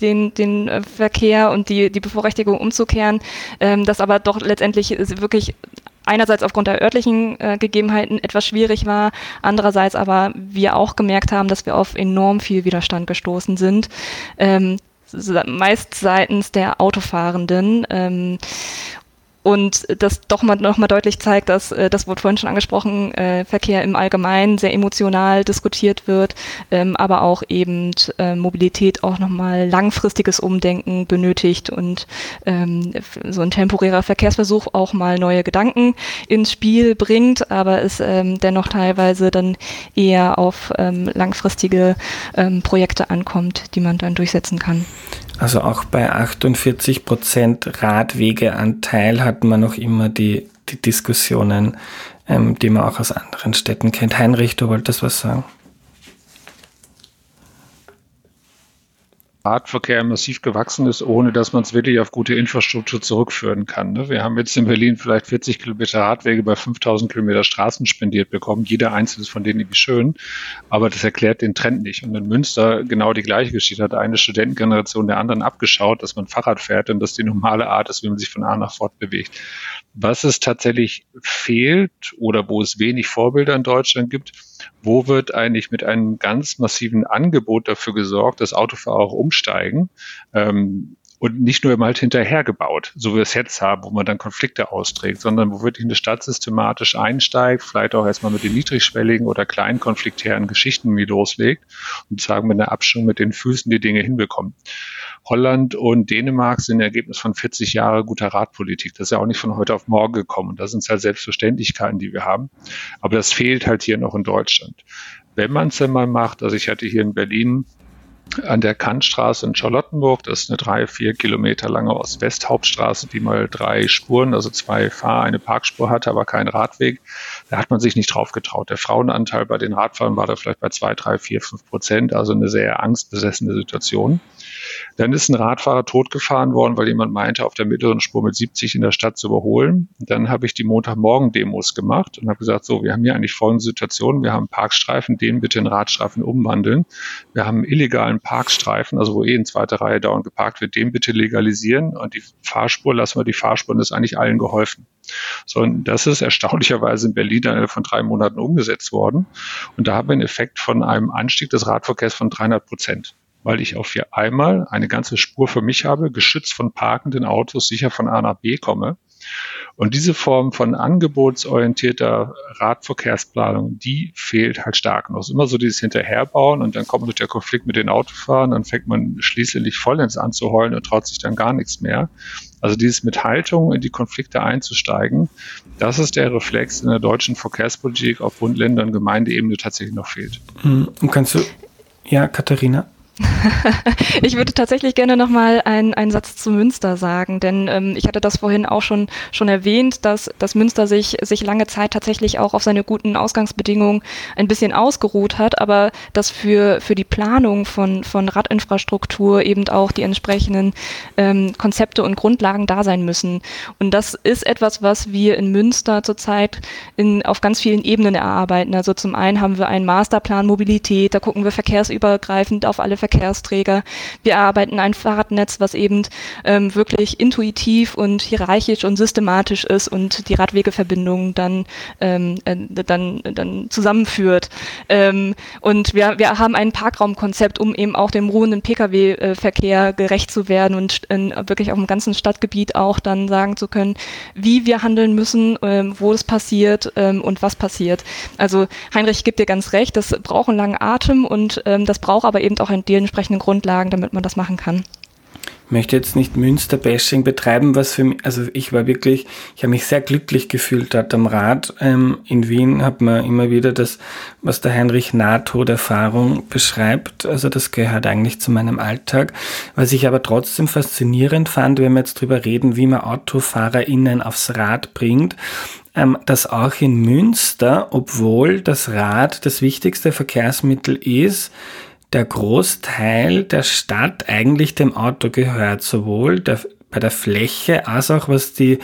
den, den äh, Verkehr und die, die Bevorrechtigung umzukehren, ähm, das aber doch letztendlich wirklich einerseits aufgrund der örtlichen äh, Gegebenheiten etwas schwierig war, andererseits aber wir auch gemerkt haben, dass wir auf enorm viel Widerstand gestoßen sind. Ähm, meist seitens der Autofahrenden. Ähm, und das doch mal noch mal deutlich zeigt, dass äh, das wurde vorhin schon angesprochen, äh, Verkehr im Allgemeinen sehr emotional diskutiert wird, ähm, aber auch eben äh, Mobilität auch noch mal langfristiges Umdenken benötigt und ähm, so ein temporärer Verkehrsversuch auch mal neue Gedanken ins Spiel bringt, aber es ähm, dennoch teilweise dann eher auf ähm, langfristige ähm, Projekte ankommt, die man dann durchsetzen kann. Also auch bei 48 Prozent Radwegeanteil hat man noch immer die, die Diskussionen, ähm, die man auch aus anderen Städten kennt. Heinrich, du wolltest was sagen? Radverkehr massiv gewachsen ist, ohne dass man es wirklich auf gute Infrastruktur zurückführen kann. Ne? Wir haben jetzt in Berlin vielleicht 40 Kilometer Radwege bei 5000 Kilometer Straßen spendiert bekommen. Jeder einzelne von denen irgendwie schön, aber das erklärt den Trend nicht. Und in Münster genau die gleiche Geschichte hat eine Studentengeneration der anderen abgeschaut, dass man Fahrrad fährt und dass die normale Art ist, wie man sich von A nach fort bewegt. Was es tatsächlich fehlt oder wo es wenig Vorbilder in Deutschland gibt, wo wird eigentlich mit einem ganz massiven Angebot dafür gesorgt, dass Autofahrer auch umsteigen? Ähm, und nicht nur immer halt hinterher gebaut, so wie wir es jetzt haben, wo man dann Konflikte austrägt, sondern wo wirklich eine Stadt systematisch einsteigt, vielleicht auch erstmal mit den niedrigschwelligen oder kleinen konfliktären Geschichten wie loslegt und sagen mit einer Abstimmung mit den Füßen die Dinge hinbekommen. Holland und Dänemark sind Ergebnis von 40 Jahren guter Radpolitik. Das ist ja auch nicht von heute auf morgen gekommen. Das sind halt Selbstverständlichkeiten, die wir haben. Aber das fehlt halt hier noch in Deutschland. Wenn man es denn mal macht, also ich hatte hier in Berlin an der Kantstraße in Charlottenburg. Das ist eine drei, vier Kilometer lange Ost-West-Hauptstraße, die mal drei Spuren, also zwei Fahr-, eine Parkspur hatte, aber kein Radweg. Da hat man sich nicht drauf getraut. Der Frauenanteil bei den Radfahrern war da vielleicht bei zwei, drei, vier, fünf Prozent, also eine sehr angstbesessene Situation. Dann ist ein Radfahrer totgefahren worden, weil jemand meinte, auf der mittleren Spur mit 70 in der Stadt zu überholen. dann habe ich die Montagmorgen-Demos gemacht und habe gesagt, so, wir haben hier eigentlich folgende Situation. Wir haben Parkstreifen, den bitte in Radstreifen umwandeln. Wir haben illegalen Parkstreifen, also wo eh in zweiter Reihe dauernd geparkt wird, den bitte legalisieren und die Fahrspur lassen wir die Fahrspur das ist eigentlich allen geholfen. So, und das ist erstaunlicherweise in Berlin dann von drei Monaten umgesetzt worden. Und da haben wir einen Effekt von einem Anstieg des Radverkehrs von 300 Prozent weil ich auf hier einmal eine ganze Spur für mich habe, geschützt von parkenden Autos, sicher von A nach B komme. Und diese Form von angebotsorientierter Radverkehrsplanung, die fehlt halt stark. Ist immer so dieses Hinterherbauen und dann kommt durch der Konflikt mit den Autofahrern, dann fängt man schließlich vollends an zu heulen und traut sich dann gar nichts mehr. Also dieses mit Haltung in die Konflikte einzusteigen, das ist der Reflex in der deutschen Verkehrspolitik auf Bund, Länder und Gemeindeebene tatsächlich noch fehlt. Hm, und kannst du, ja, Katharina? ich würde tatsächlich gerne nochmal einen, einen Satz zu Münster sagen, denn ähm, ich hatte das vorhin auch schon, schon erwähnt, dass, dass Münster sich, sich lange Zeit tatsächlich auch auf seine guten Ausgangsbedingungen ein bisschen ausgeruht hat, aber dass für, für die Planung von, von Radinfrastruktur eben auch die entsprechenden ähm, Konzepte und Grundlagen da sein müssen. Und das ist etwas, was wir in Münster zurzeit in, auf ganz vielen Ebenen erarbeiten. Also zum einen haben wir einen Masterplan Mobilität, da gucken wir verkehrsübergreifend auf alle Verkehrs Verkehrsträger. Wir erarbeiten ein Fahrradnetz, was eben ähm, wirklich intuitiv und hierarchisch und systematisch ist und die Radwegeverbindungen dann, ähm, äh, dann, dann zusammenführt. Ähm, und wir, wir haben ein Parkraumkonzept, um eben auch dem ruhenden Pkw-Verkehr gerecht zu werden und in, wirklich auf dem ganzen Stadtgebiet auch dann sagen zu können, wie wir handeln müssen, ähm, wo es passiert ähm, und was passiert. Also Heinrich gibt dir ganz recht, das braucht einen langen Atem und ähm, das braucht aber eben auch ein die entsprechenden Grundlagen, damit man das machen kann. Ich möchte jetzt nicht Münster-Bashing betreiben, was für mich, also ich war wirklich, ich habe mich sehr glücklich gefühlt dort am Rad. Ähm, in Wien hat man immer wieder das, was der Heinrich Nahtoderfahrung beschreibt. Also das gehört eigentlich zu meinem Alltag. Was ich aber trotzdem faszinierend fand, wenn wir jetzt drüber reden, wie man AutofahrerInnen aufs Rad bringt, ähm, dass auch in Münster, obwohl das Rad das wichtigste Verkehrsmittel ist, der Großteil der Stadt eigentlich dem Auto gehört, sowohl der, bei der Fläche als auch was die,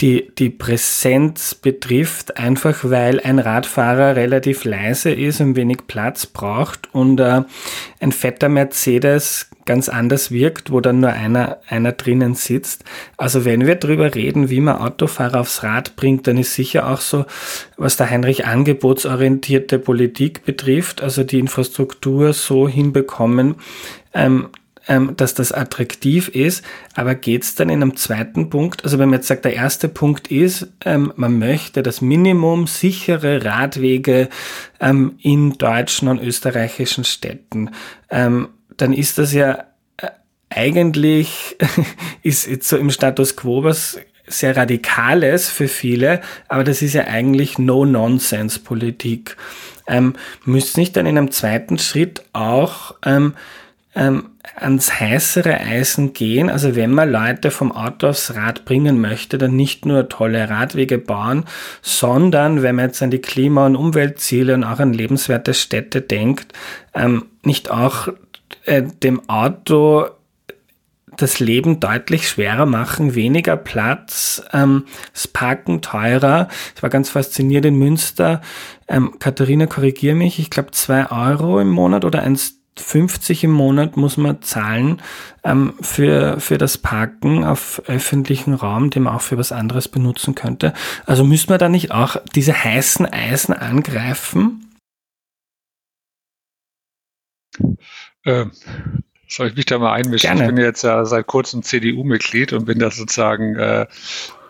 die, die Präsenz betrifft, einfach weil ein Radfahrer relativ leise ist und wenig Platz braucht und äh, ein fetter Mercedes ganz anders wirkt, wo dann nur einer, einer drinnen sitzt. Also wenn wir drüber reden, wie man Autofahrer aufs Rad bringt, dann ist sicher auch so, was der Heinrich angebotsorientierte Politik betrifft, also die Infrastruktur so hinbekommen, ähm, ähm, dass das attraktiv ist. Aber geht es dann in einem zweiten Punkt? Also wenn man jetzt sagt, der erste Punkt ist, ähm, man möchte das Minimum sichere Radwege ähm, in deutschen und österreichischen Städten. Ähm, dann ist das ja äh, eigentlich, ist jetzt so im Status quo was sehr Radikales für viele, aber das ist ja eigentlich No-Nonsense-Politik. Ähm, müsste nicht dann in einem zweiten Schritt auch ähm, ähm, ans heißere Eisen gehen. Also wenn man Leute vom Auto aufs Rad bringen möchte, dann nicht nur tolle Radwege bauen, sondern wenn man jetzt an die Klima- und Umweltziele und auch an lebenswerte Städte denkt, ähm, nicht auch äh, dem Auto das Leben deutlich schwerer machen, weniger Platz, ähm, das Parken teurer. Ich war ganz fasziniert in Münster. Ähm, Katharina, korrigier mich, ich glaube zwei Euro im Monat oder 1,50 im Monat muss man zahlen ähm, für, für das Parken auf öffentlichen Raum, den man auch für was anderes benutzen könnte. Also müsste man da nicht auch diese heißen Eisen angreifen? Ähm, soll ich mich da mal einmischen? Gerne. Ich bin jetzt ja seit kurzem CDU-Mitglied und bin da sozusagen äh,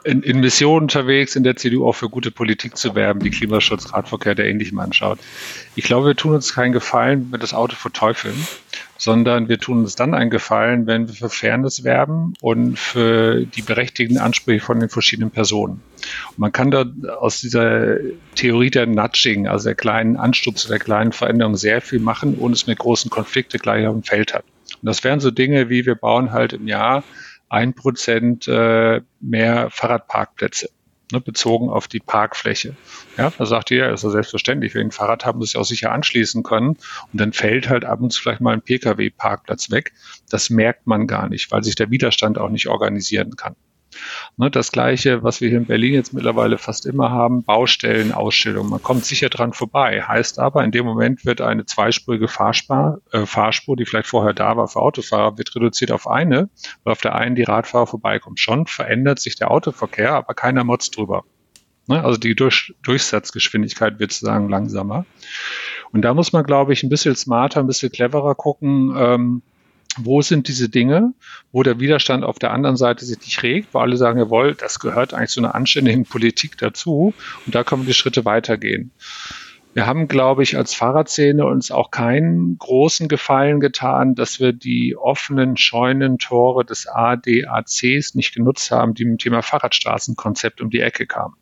in, in Missionen unterwegs, in der CDU auch für gute Politik zu werben, die Klimaschutz, Radverkehr der Ähnlichem anschaut. Ich glaube, wir tun uns keinen Gefallen, wenn wir das Auto verteufeln, sondern wir tun uns dann einen Gefallen, wenn wir für Fairness werben und für die berechtigten Ansprüche von den verschiedenen Personen. Und man kann da aus dieser Theorie der Nudging, also der kleinen Anstupse, der kleinen Veränderung sehr viel machen, ohne es mit großen Konflikte gleich auf dem Feld hat. Und das wären so Dinge wie wir bauen halt im Jahr ein Prozent äh, mehr Fahrradparkplätze, ne, bezogen auf die Parkfläche. Ja, da sagt ihr, ist ja selbstverständlich, wenn ein Fahrrad haben, muss ich auch sicher anschließen können. Und dann fällt halt ab und zu vielleicht mal ein Pkw-Parkplatz weg. Das merkt man gar nicht, weil sich der Widerstand auch nicht organisieren kann. Ne, das Gleiche, was wir hier in Berlin jetzt mittlerweile fast immer haben, Baustellenausstellungen. Man kommt sicher dran vorbei. Heißt aber, in dem Moment wird eine zweispurige Fahrspur, äh, Fahrspur, die vielleicht vorher da war für Autofahrer, wird reduziert auf eine, weil auf der einen die Radfahrer vorbeikommen. Schon verändert sich der Autoverkehr, aber keiner motzt drüber. Ne, also die Durch Durchsatzgeschwindigkeit wird sozusagen langsamer. Und da muss man, glaube ich, ein bisschen smarter, ein bisschen cleverer gucken, ähm, wo sind diese Dinge, wo der Widerstand auf der anderen Seite sich nicht regt, wo alle sagen, jawohl, das gehört eigentlich zu einer anständigen Politik dazu und da können wir die Schritte weitergehen. Wir haben, glaube ich, als Fahrradszene uns auch keinen großen Gefallen getan, dass wir die offenen Scheunentore des ADACs nicht genutzt haben, die mit dem Thema Fahrradstraßenkonzept um die Ecke kamen.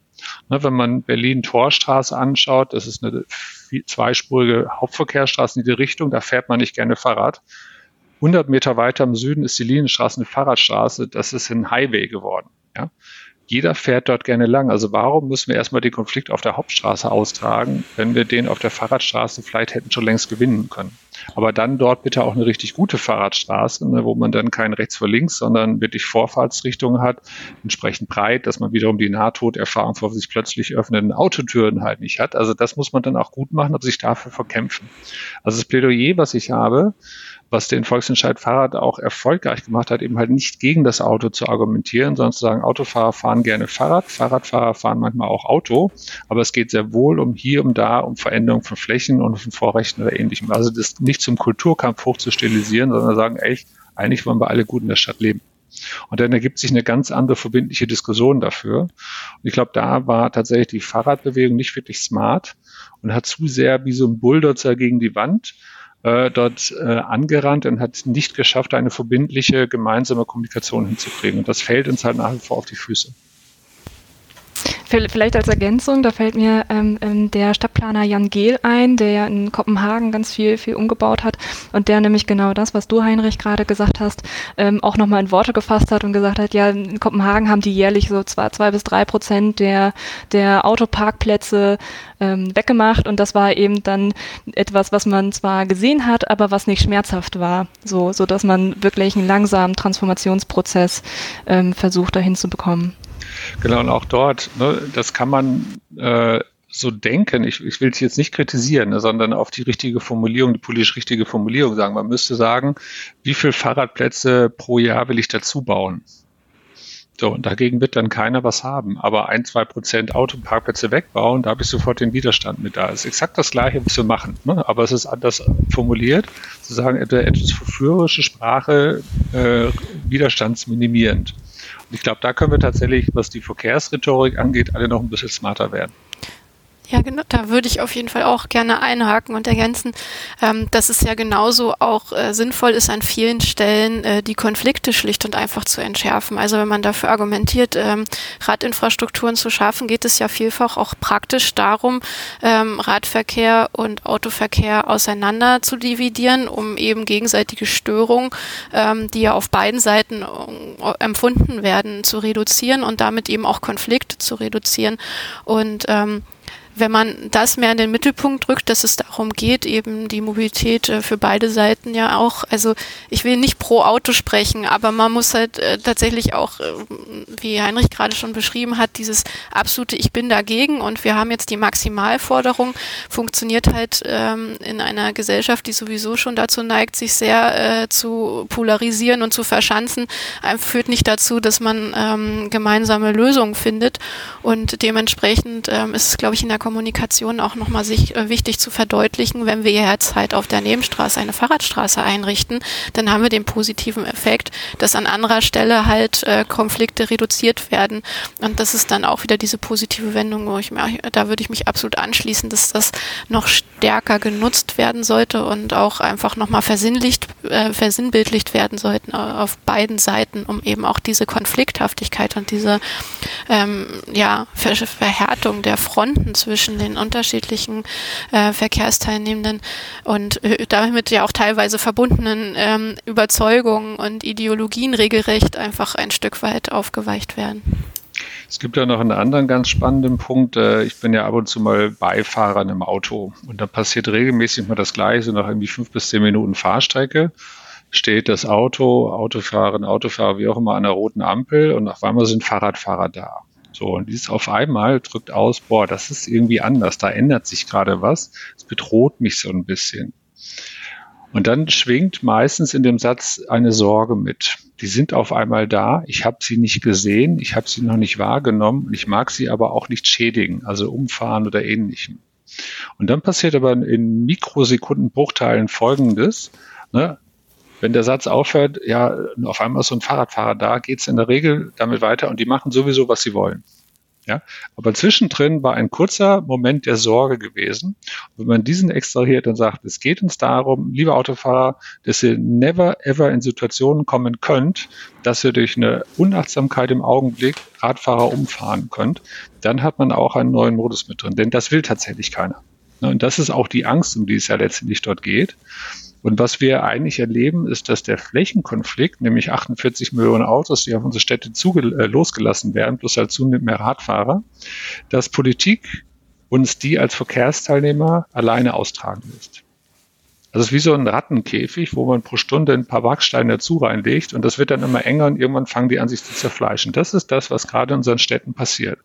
Ne, wenn man Berlin-Torstraße anschaut, das ist eine zweispurige Hauptverkehrsstraße in die Richtung, da fährt man nicht gerne Fahrrad. 100 Meter weiter im Süden ist die Linienstraße eine Fahrradstraße. Das ist ein Highway geworden. Ja? Jeder fährt dort gerne lang. Also warum müssen wir erstmal den Konflikt auf der Hauptstraße austragen, wenn wir den auf der Fahrradstraße vielleicht hätten schon längst gewinnen können? Aber dann dort bitte auch eine richtig gute Fahrradstraße, ne, wo man dann kein rechts vor links, sondern wirklich Vorfahrtsrichtungen hat, entsprechend breit, dass man wiederum die Nahtoderfahrung vor sich plötzlich öffnenden Autotüren halt nicht hat. Also das muss man dann auch gut machen und sich dafür verkämpfen. Also das Plädoyer, was ich habe, was den Volksentscheid Fahrrad auch erfolgreich gemacht hat, eben halt nicht gegen das Auto zu argumentieren, sondern zu sagen, Autofahrer fahren gerne Fahrrad, Fahrradfahrer fahren manchmal auch Auto, aber es geht sehr wohl um hier, um da, um Veränderung von Flächen und von Vorrechten oder ähnlichem. Also das nicht zum Kulturkampf hochzustilisieren, sondern sagen, ey, eigentlich wollen wir alle gut in der Stadt leben. Und dann ergibt sich eine ganz andere verbindliche Diskussion dafür. Und ich glaube, da war tatsächlich die Fahrradbewegung nicht wirklich smart und hat zu sehr wie so ein Bulldozer gegen die Wand äh, dort äh, angerannt und hat nicht geschafft, eine verbindliche gemeinsame Kommunikation hinzukriegen. Und das fällt uns halt nach wie vor auf die Füße. Vielleicht als Ergänzung, da fällt mir ähm, ähm, der Stadtplaner Jan Gehl ein, der ja in Kopenhagen ganz viel, viel umgebaut hat und der nämlich genau das, was du, Heinrich, gerade gesagt hast, ähm, auch nochmal in Worte gefasst hat und gesagt hat, ja, in Kopenhagen haben die jährlich so zwei, zwei bis drei Prozent der, der Autoparkplätze ähm, weggemacht und das war eben dann etwas, was man zwar gesehen hat, aber was nicht schmerzhaft war, so, so dass man wirklich einen langsamen Transformationsprozess ähm, versucht dahin zu bekommen. Genau, und auch dort, ne, das kann man äh, so denken. Ich, ich will es jetzt nicht kritisieren, ne, sondern auf die richtige Formulierung, die politisch richtige Formulierung sagen. Man müsste sagen, wie viele Fahrradplätze pro Jahr will ich dazu bauen? So, und dagegen wird dann keiner was haben. Aber ein, zwei Prozent Autoparkplätze wegbauen, da habe ich sofort den Widerstand mit da. Das ist exakt das Gleiche, was wir machen. Ne? Aber es ist anders formuliert, zu sagen, etwas verführerische Sprache, äh, widerstandsminimierend. Ich glaube, da können wir tatsächlich, was die Verkehrsrhetorik angeht, alle noch ein bisschen smarter werden. Ja, genau, da würde ich auf jeden Fall auch gerne einhaken und ergänzen, ähm, dass es ja genauso auch äh, sinnvoll ist, an vielen Stellen äh, die Konflikte schlicht und einfach zu entschärfen. Also wenn man dafür argumentiert, ähm, Radinfrastrukturen zu schaffen, geht es ja vielfach auch praktisch darum, ähm, Radverkehr und Autoverkehr auseinander zu dividieren, um eben gegenseitige Störungen, ähm, die ja auf beiden Seiten äh, empfunden werden, zu reduzieren und damit eben auch Konflikte zu reduzieren. Und ähm, wenn man das mehr in den Mittelpunkt rückt, dass es darum geht, eben die Mobilität äh, für beide Seiten ja auch, also ich will nicht pro Auto sprechen, aber man muss halt äh, tatsächlich auch, äh, wie Heinrich gerade schon beschrieben hat, dieses absolute Ich bin dagegen und wir haben jetzt die Maximalforderung, funktioniert halt ähm, in einer Gesellschaft, die sowieso schon dazu neigt, sich sehr äh, zu polarisieren und zu verschanzen, führt nicht dazu, dass man ähm, gemeinsame Lösungen findet und dementsprechend ähm, ist es, glaube ich, in der Kommunikation auch nochmal sich äh, wichtig zu verdeutlichen, wenn wir jetzt halt auf der Nebenstraße eine Fahrradstraße einrichten, dann haben wir den positiven Effekt, dass an anderer Stelle halt äh, Konflikte reduziert werden. Und das ist dann auch wieder diese positive Wendung, wo ich mir, da würde ich mich absolut anschließen, dass das noch stärker genutzt werden sollte und auch einfach nochmal versinnlicht, äh, versinnbildlicht werden sollten auf beiden Seiten, um eben auch diese Konflikthaftigkeit und diese ähm, ja, Ver Verhärtung der Fronten zwischen den unterschiedlichen äh, Verkehrsteilnehmenden und äh, damit ja auch teilweise verbundenen ähm, Überzeugungen und Ideologien regelrecht einfach ein Stück weit aufgeweicht werden. Es gibt ja noch einen anderen ganz spannenden Punkt. Äh, ich bin ja ab und zu mal Beifahrer einem Auto und da passiert regelmäßig mal das Gleiche, nach irgendwie fünf bis zehn Minuten Fahrstrecke steht das Auto, Autofahrerin, Autofahrer, wie auch immer, an der roten Ampel und auf einmal sind Fahrradfahrer da. So, und dieses auf einmal drückt aus, boah, das ist irgendwie anders, da ändert sich gerade was, es bedroht mich so ein bisschen. Und dann schwingt meistens in dem Satz eine Sorge mit. Die sind auf einmal da, ich habe sie nicht gesehen, ich habe sie noch nicht wahrgenommen ich mag sie aber auch nicht schädigen, also umfahren oder ähnlichem. Und dann passiert aber in Mikrosekundenbruchteilen Folgendes. Ne? Wenn der Satz aufhört, ja, auf einmal ist so ein Fahrradfahrer da, geht es in der Regel damit weiter und die machen sowieso, was sie wollen. Ja, aber zwischendrin war ein kurzer Moment der Sorge gewesen. Und wenn man diesen extrahiert und sagt, es geht uns darum, liebe Autofahrer, dass ihr never ever in Situationen kommen könnt, dass ihr durch eine Unachtsamkeit im Augenblick Radfahrer umfahren könnt, dann hat man auch einen neuen Modus mit drin. Denn das will tatsächlich keiner. Und das ist auch die Angst, um die es ja letztendlich dort geht. Und was wir eigentlich erleben, ist, dass der Flächenkonflikt, nämlich 48 Millionen Autos, die auf unsere Städte äh, losgelassen werden, plus halt zunehmend mehr Radfahrer, dass Politik uns die als Verkehrsteilnehmer alleine austragen lässt. Das ist wie so ein Rattenkäfig, wo man pro Stunde ein paar Backsteine dazu reinlegt und das wird dann immer enger und irgendwann fangen die an, sich zu zerfleischen. Das ist das, was gerade in unseren Städten passiert.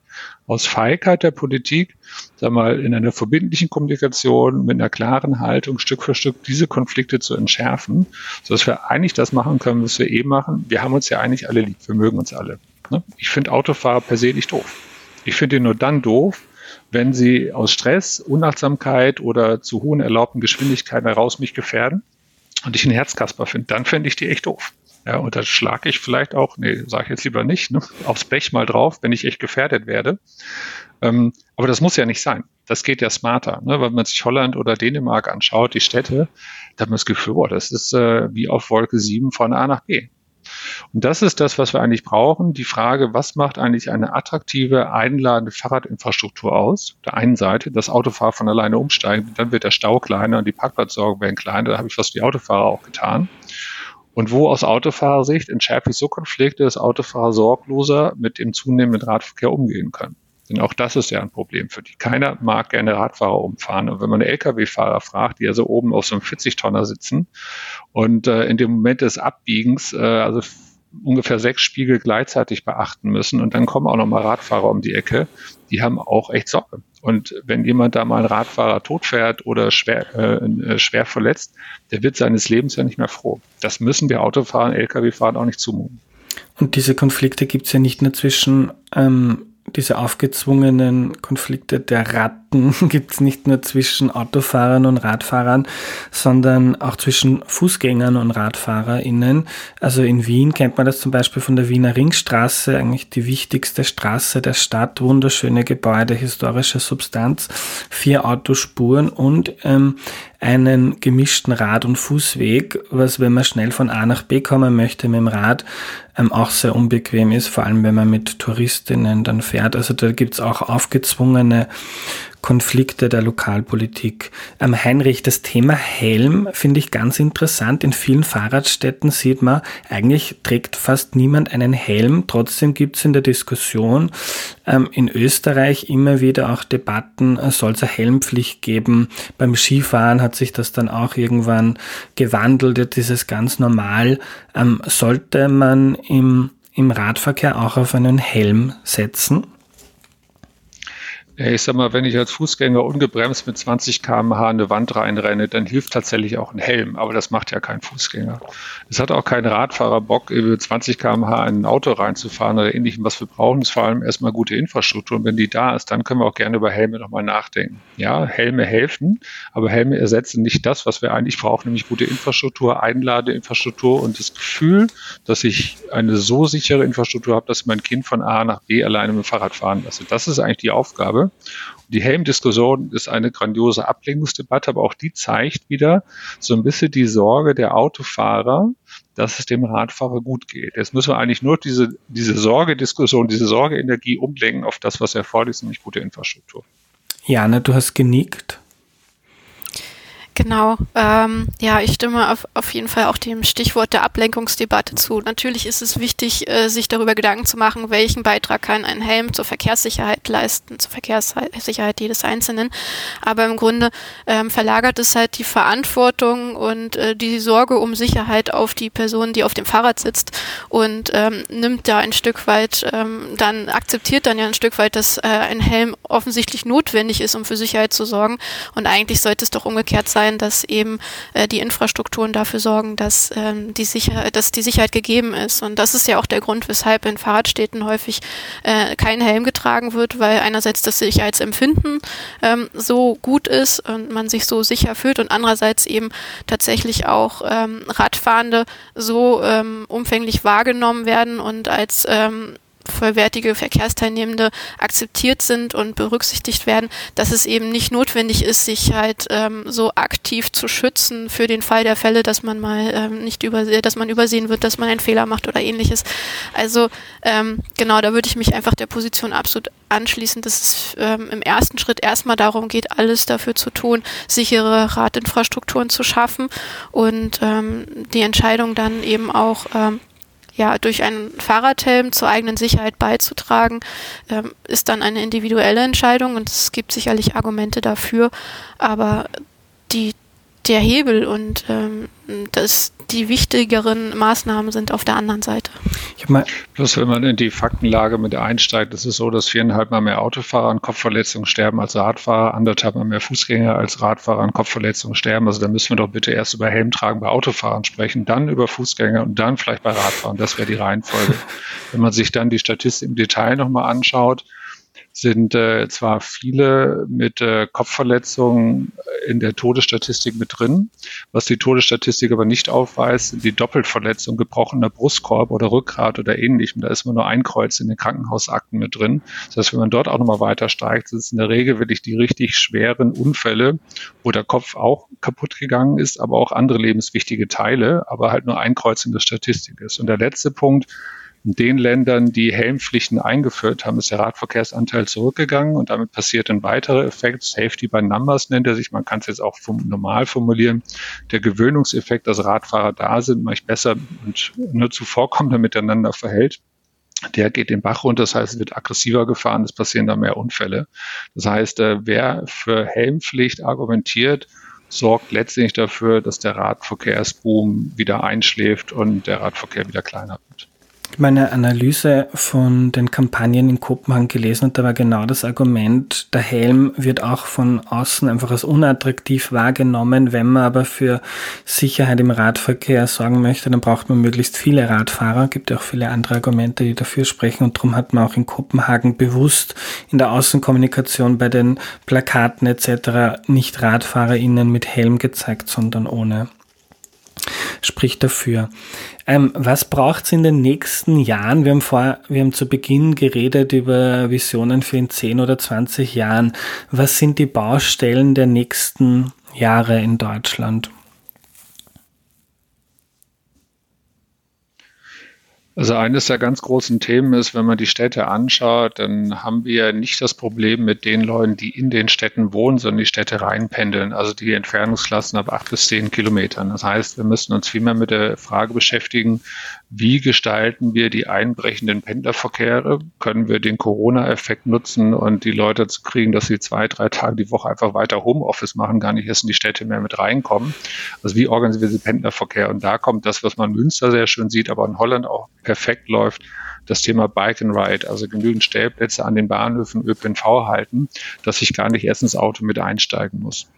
Aus Feigheit der Politik, sag mal, in einer verbindlichen Kommunikation, mit einer klaren Haltung, Stück für Stück diese Konflikte zu entschärfen, sodass wir eigentlich das machen können, was wir eh machen. Wir haben uns ja eigentlich alle lieb, wir mögen uns alle. Ne? Ich finde Autofahrer per se nicht doof. Ich finde ihn nur dann doof, wenn sie aus Stress, Unachtsamkeit oder zu hohen erlaubten Geschwindigkeiten heraus mich gefährden und ich einen Herzkasper finde, dann fände ich die echt doof. Ja, und da schlage ich vielleicht auch, nee, sage ich jetzt lieber nicht, ne, aufs Blech mal drauf, wenn ich echt gefährdet werde. Ähm, aber das muss ja nicht sein. Das geht ja smarter. Ne? Wenn man sich Holland oder Dänemark anschaut, die Städte, da hat man das Gefühl, boah, das ist äh, wie auf Wolke 7 von A nach B. Und das ist das, was wir eigentlich brauchen. Die Frage, was macht eigentlich eine attraktive, einladende Fahrradinfrastruktur aus? Auf der einen Seite, das Autofahrer von alleine umsteigen, dann wird der Stau kleiner und die Parkplatzsorgen werden kleiner. Da habe ich was für die Autofahrer auch getan. Und wo aus Autofahrersicht entschärfe ich so Konflikte, dass Autofahrer sorgloser mit dem zunehmenden Radverkehr umgehen können. Denn auch das ist ja ein Problem für die. Keiner mag gerne Radfahrer umfahren. Und wenn man Lkw-Fahrer fragt, die ja so oben auf so einem 40-Tonner sitzen und äh, in dem Moment des Abbiegens, äh, also ungefähr sechs Spiegel gleichzeitig beachten müssen und dann kommen auch nochmal Radfahrer um die Ecke, die haben auch echt Sorge. Und wenn jemand da mal einen Radfahrer totfährt oder schwer, äh, äh schwer verletzt, der wird seines Lebens ja nicht mehr froh. Das müssen wir Autofahrern, Lkw-Fahrern auch nicht zumuten. Und diese Konflikte gibt es ja nicht nur zwischen ähm, diese aufgezwungenen Konflikte der Ratten gibt es nicht nur zwischen Autofahrern und Radfahrern, sondern auch zwischen Fußgängern und RadfahrerInnen. Also in Wien kennt man das zum Beispiel von der Wiener Ringstraße, eigentlich die wichtigste Straße der Stadt, wunderschöne Gebäude, historische Substanz, vier Autospuren und ähm, einen gemischten Rad- und Fußweg, was, wenn man schnell von A nach B kommen möchte mit dem Rad, ähm, auch sehr unbequem ist, vor allem wenn man mit Touristinnen dann fährt. Also da gibt's auch aufgezwungene Konflikte der Lokalpolitik. Ähm, Heinrich, das Thema Helm finde ich ganz interessant. In vielen Fahrradstädten sieht man, eigentlich trägt fast niemand einen Helm. Trotzdem gibt es in der Diskussion ähm, in Österreich immer wieder auch Debatten, äh, soll es eine Helmpflicht geben. Beim Skifahren hat sich das dann auch irgendwann gewandelt. Jetzt ist es ganz normal. Ähm, sollte man im, im Radverkehr auch auf einen Helm setzen? Ich sag mal, wenn ich als Fußgänger ungebremst mit 20 km/h eine Wand reinrenne, dann hilft tatsächlich auch ein Helm, aber das macht ja kein Fußgänger. Es hat auch kein Radfahrer Bock, über 20 km/h in ein Auto reinzufahren oder ähnlichem. Was wir brauchen, ist vor allem erstmal gute Infrastruktur. Und wenn die da ist, dann können wir auch gerne über Helme nochmal nachdenken. Ja, Helme helfen, aber Helme ersetzen nicht das, was wir eigentlich brauchen, nämlich gute Infrastruktur, Einladeinfrastruktur und das Gefühl, dass ich eine so sichere Infrastruktur habe, dass mein Kind von A nach B alleine mit dem Fahrrad fahren lasse. Das ist eigentlich die Aufgabe. Die Helm-Diskussion ist eine grandiose Ablenkungsdebatte, aber auch die zeigt wieder so ein bisschen die Sorge der Autofahrer, dass es dem Radfahrer gut geht. Jetzt müssen wir eigentlich nur diese, diese Sorgediskussion, diese Sorgeenergie umlenken auf das, was er fordert, nämlich gute Infrastruktur. Jana, du hast genickt. Genau, ähm, ja, ich stimme auf, auf jeden Fall auch dem Stichwort der Ablenkungsdebatte zu. Natürlich ist es wichtig, äh, sich darüber Gedanken zu machen, welchen Beitrag kann ein Helm zur Verkehrssicherheit leisten, zur Verkehrssicherheit jedes Einzelnen. Aber im Grunde ähm, verlagert es halt die Verantwortung und äh, die Sorge um Sicherheit auf die Person, die auf dem Fahrrad sitzt und ähm, nimmt da ein Stück weit, ähm, dann akzeptiert dann ja ein Stück weit, dass äh, ein Helm offensichtlich notwendig ist, um für Sicherheit zu sorgen. Und eigentlich sollte es doch umgekehrt sein, sein, dass eben äh, die Infrastrukturen dafür sorgen, dass, ähm, die Sicherheit, dass die Sicherheit gegeben ist. Und das ist ja auch der Grund, weshalb in Fahrradstädten häufig äh, kein Helm getragen wird, weil einerseits das Sicherheitsempfinden ähm, so gut ist und man sich so sicher fühlt und andererseits eben tatsächlich auch ähm, Radfahrende so ähm, umfänglich wahrgenommen werden und als ähm, vollwertige Verkehrsteilnehmende akzeptiert sind und berücksichtigt werden, dass es eben nicht notwendig ist, sich halt ähm, so aktiv zu schützen für den Fall der Fälle, dass man mal ähm, nicht übersehen, dass man übersehen wird, dass man einen Fehler macht oder ähnliches. Also ähm, genau, da würde ich mich einfach der Position absolut anschließen, dass es ähm, im ersten Schritt erstmal darum geht, alles dafür zu tun, sichere Radinfrastrukturen zu schaffen und ähm, die Entscheidung dann eben auch ähm, ja, durch einen Fahrradhelm zur eigenen Sicherheit beizutragen, ähm, ist dann eine individuelle Entscheidung und es gibt sicherlich Argumente dafür, aber die, der Hebel und ähm, das, die wichtigeren Maßnahmen sind auf der anderen Seite. Ich mal Plus, wenn man in die Faktenlage mit einsteigt, ist es so, dass viereinhalb Mal mehr Autofahrer an Kopfverletzungen sterben als Radfahrer, anderthalb Mal mehr Fußgänger als Radfahrer an Kopfverletzungen sterben. Also da müssen wir doch bitte erst über Helmtragen bei Autofahrern sprechen, dann über Fußgänger und dann vielleicht bei Radfahrern. Das wäre die Reihenfolge. wenn man sich dann die Statistik im Detail nochmal anschaut, sind äh, zwar viele mit äh, Kopfverletzungen in der Todesstatistik mit drin. Was die Todesstatistik aber nicht aufweist, sind die Doppelverletzungen, gebrochener Brustkorb oder Rückgrat oder ähnlichem. Da ist immer nur ein Kreuz in den Krankenhausakten mit drin. Das heißt, wenn man dort auch nochmal weiter steigt, sind es in der Regel wirklich die richtig schweren Unfälle, wo der Kopf auch kaputt gegangen ist, aber auch andere lebenswichtige Teile, aber halt nur ein Kreuz in der Statistik ist. Und der letzte Punkt, in den Ländern, die Helmpflichten eingeführt haben, ist der Radverkehrsanteil zurückgegangen und damit passiert ein weiterer Effekt. Safety by Numbers nennt er sich. Man kann es jetzt auch normal formulieren. Der Gewöhnungseffekt, dass Radfahrer da sind, mache ich besser und nur zuvorkommender miteinander verhält der geht den Bach runter, das heißt, es wird aggressiver gefahren, es passieren da mehr Unfälle. Das heißt, äh, wer für Helmpflicht argumentiert, sorgt letztendlich dafür, dass der Radverkehrsboom wieder einschläft und der Radverkehr wieder kleiner wird meine Analyse von den Kampagnen in Kopenhagen gelesen und da war genau das Argument, der Helm wird auch von außen einfach als unattraktiv wahrgenommen. Wenn man aber für Sicherheit im Radverkehr sorgen möchte, dann braucht man möglichst viele Radfahrer. Gibt ja auch viele andere Argumente, die dafür sprechen und darum hat man auch in Kopenhagen bewusst in der Außenkommunikation bei den Plakaten etc. nicht RadfahrerInnen mit Helm gezeigt, sondern ohne spricht dafür. Ähm, was braucht es in den nächsten Jahren? Wir haben, vor, wir haben zu Beginn geredet über Visionen für in 10 oder 20 Jahren. Was sind die Baustellen der nächsten Jahre in Deutschland? Also eines der ganz großen Themen ist, wenn man die Städte anschaut, dann haben wir nicht das Problem mit den Leuten, die in den Städten wohnen, sondern die Städte reinpendeln, also die Entfernungsklassen ab acht bis zehn Kilometern. Das heißt, wir müssen uns viel mehr mit der Frage beschäftigen, wie gestalten wir die einbrechenden Pendlerverkehre? Können wir den Corona-Effekt nutzen und die Leute zu kriegen, dass sie zwei, drei Tage die Woche einfach weiter Homeoffice machen, gar nicht erst in die Städte mehr mit reinkommen? Also wie organisieren wir den Pendlerverkehr? Und da kommt das, was man in Münster sehr schön sieht, aber in Holland auch perfekt läuft, das Thema Bike and Ride, also genügend Stellplätze an den Bahnhöfen ÖPNV halten, dass ich gar nicht erst ins Auto mit einsteigen muss.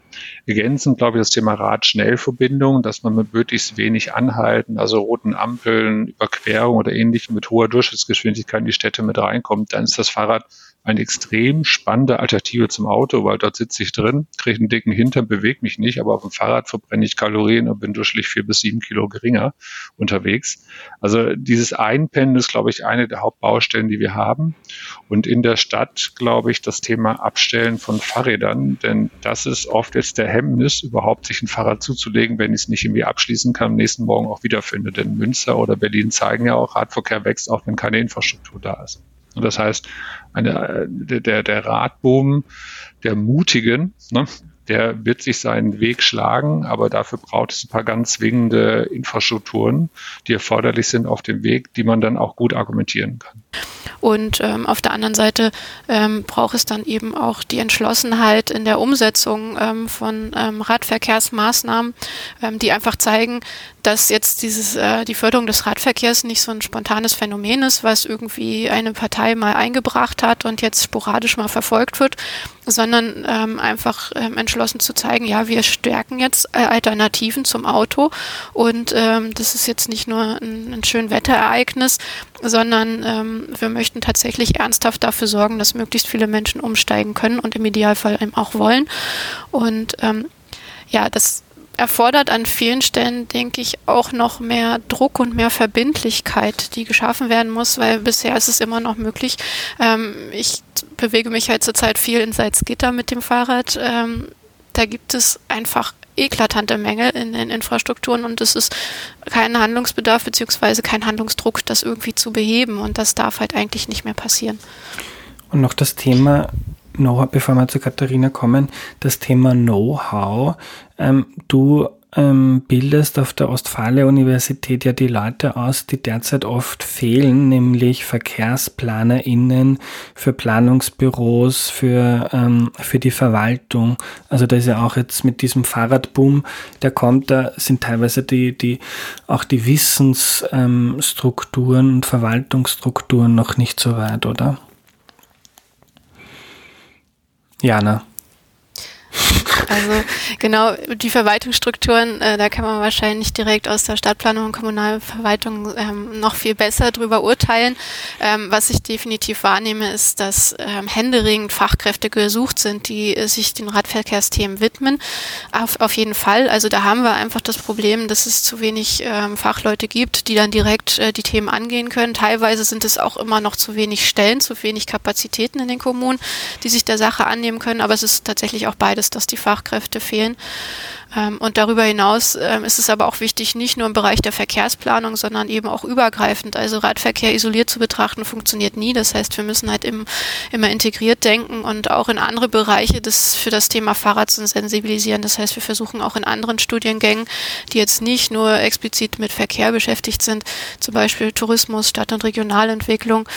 Ergänzend, glaube ich, das Thema Rad-Schnellverbindung, dass man mit möglichst wenig Anhalten, also roten Ampeln, Überquerung oder ähnlichem mit hoher Durchschnittsgeschwindigkeit in die Städte mit reinkommt, dann ist das Fahrrad eine extrem spannende Alternative zum Auto, weil dort sitze ich drin, kriege einen dicken Hintern, bewege mich nicht, aber auf dem Fahrrad verbrenne ich Kalorien und bin durchschnittlich vier bis sieben Kilo geringer unterwegs. Also dieses Einpennen ist, glaube ich, eine der Hauptbaustellen, die wir haben. Und in der Stadt, glaube ich, das Thema Abstellen von Fahrrädern, denn das ist oft jetzt der Hemmnis, überhaupt sich ein Fahrrad zuzulegen, wenn ich es nicht irgendwie abschließen kann, am nächsten Morgen auch wiederfinde. Denn Münster oder Berlin zeigen ja auch, Radverkehr wächst, auch wenn keine Infrastruktur da ist. Und das heißt, eine, der, der Radboom der Mutigen, ne, der wird sich seinen Weg schlagen, aber dafür braucht es ein paar ganz zwingende Infrastrukturen, die erforderlich sind auf dem Weg, die man dann auch gut argumentieren kann. Und ähm, auf der anderen Seite ähm, braucht es dann eben auch die Entschlossenheit in der Umsetzung ähm, von ähm, Radverkehrsmaßnahmen, ähm, die einfach zeigen, dass jetzt dieses, äh, die Förderung des Radverkehrs nicht so ein spontanes Phänomen ist, was irgendwie eine Partei mal eingebracht hat und jetzt sporadisch mal verfolgt wird, sondern ähm, einfach ähm, entschlossen zu zeigen, ja, wir stärken jetzt äh, Alternativen zum Auto und ähm, das ist jetzt nicht nur ein, ein schön Wetterereignis, sondern ähm, wir möchten tatsächlich ernsthaft dafür sorgen, dass möglichst viele Menschen umsteigen können und im Idealfall eben auch wollen. Und ähm, ja, das erfordert an vielen Stellen, denke ich, auch noch mehr Druck und mehr Verbindlichkeit, die geschaffen werden muss, weil bisher ist es immer noch möglich. Ähm, ich bewege mich halt zurzeit viel in Salzgitter mit dem Fahrrad. Ähm, da gibt es einfach eklatante Mängel in den Infrastrukturen und es ist kein Handlungsbedarf beziehungsweise kein Handlungsdruck, das irgendwie zu beheben und das darf halt eigentlich nicht mehr passieren. Und noch das Thema Know-how, bevor wir zu Katharina kommen, das Thema Know-how. Ähm, du ähm, bildest auf der Ostfalia-Universität ja die Leute aus, die derzeit oft fehlen, nämlich VerkehrsplanerInnen für Planungsbüros, für, ähm, für die Verwaltung. Also da ist ja auch jetzt mit diesem Fahrradboom, der kommt, da sind teilweise die, die, auch die Wissensstrukturen und Verwaltungsstrukturen noch nicht so weit, oder? Jana. Also genau, die Verwaltungsstrukturen, äh, da kann man wahrscheinlich direkt aus der Stadtplanung und Kommunalverwaltung ähm, noch viel besser drüber urteilen. Ähm, was ich definitiv wahrnehme, ist, dass ähm, händeringend Fachkräfte gesucht sind, die äh, sich den Radverkehrsthemen widmen. Auf, auf jeden Fall. Also da haben wir einfach das Problem, dass es zu wenig ähm, Fachleute gibt, die dann direkt äh, die Themen angehen können. Teilweise sind es auch immer noch zu wenig Stellen, zu wenig Kapazitäten in den Kommunen, die sich der Sache annehmen können. Aber es ist tatsächlich auch beides, dass die Fachkräfte fehlen. Ähm, und darüber hinaus ähm, ist es aber auch wichtig, nicht nur im Bereich der Verkehrsplanung, sondern eben auch übergreifend. Also Radverkehr isoliert zu betrachten funktioniert nie. Das heißt, wir müssen halt im, immer integriert denken und auch in andere Bereiche des, für das Thema Fahrrad zu sensibilisieren. Das heißt, wir versuchen auch in anderen Studiengängen, die jetzt nicht nur explizit mit Verkehr beschäftigt sind, zum Beispiel Tourismus, Stadt- und Regionalentwicklung,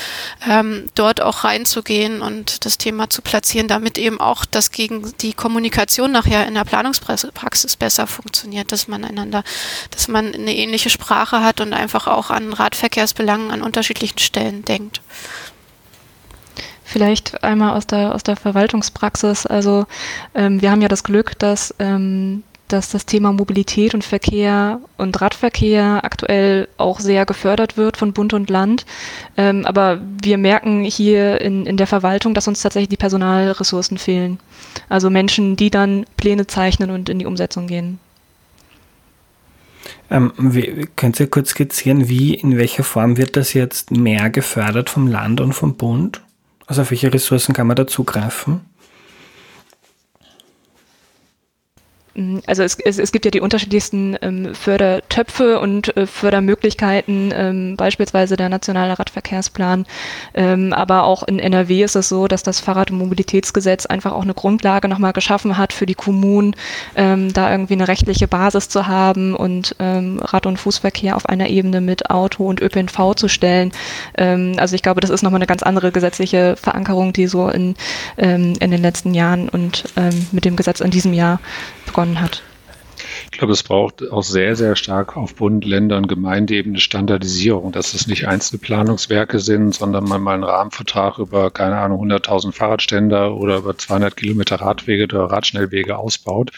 ähm, dort auch reinzugehen und das Thema zu platzieren, damit eben auch das gegen die Kommunikation nachher in der Planungspraxis es besser funktioniert, dass man einander, dass man eine ähnliche Sprache hat und einfach auch an Radverkehrsbelangen an unterschiedlichen Stellen denkt. Vielleicht einmal aus der, aus der Verwaltungspraxis. Also ähm, wir haben ja das Glück, dass, ähm, dass das Thema Mobilität und Verkehr und Radverkehr aktuell auch sehr gefördert wird von Bund und Land. Ähm, aber wir merken hier in, in der Verwaltung, dass uns tatsächlich die Personalressourcen fehlen. Also Menschen, die dann Pläne zeichnen und in die Umsetzung gehen. Ähm, wie, könnt ihr kurz skizzieren, wie, in welcher Form wird das jetzt mehr gefördert vom Land und vom Bund? Also auf welche Ressourcen kann man da zugreifen? Also es, es, es gibt ja die unterschiedlichsten ähm, Fördertöpfe und äh, Fördermöglichkeiten, ähm, beispielsweise der nationale Radverkehrsplan. Ähm, aber auch in NRW ist es so, dass das Fahrrad- und Mobilitätsgesetz einfach auch eine Grundlage nochmal geschaffen hat für die Kommunen, ähm, da irgendwie eine rechtliche Basis zu haben und ähm, Rad- und Fußverkehr auf einer Ebene mit Auto und ÖPNV zu stellen. Ähm, also ich glaube, das ist nochmal eine ganz andere gesetzliche Verankerung, die so in, in den letzten Jahren und mit dem Gesetz in diesem Jahr begonnen hat. Ich glaube, es braucht auch sehr, sehr stark auf Bund, Länder und Gemeindeebene Standardisierung, dass es nicht einzelne Planungswerke sind, sondern man mal einen Rahmenvertrag über, keine Ahnung, 100.000 Fahrradständer oder über 200 Kilometer Radwege oder Radschnellwege ausbaut,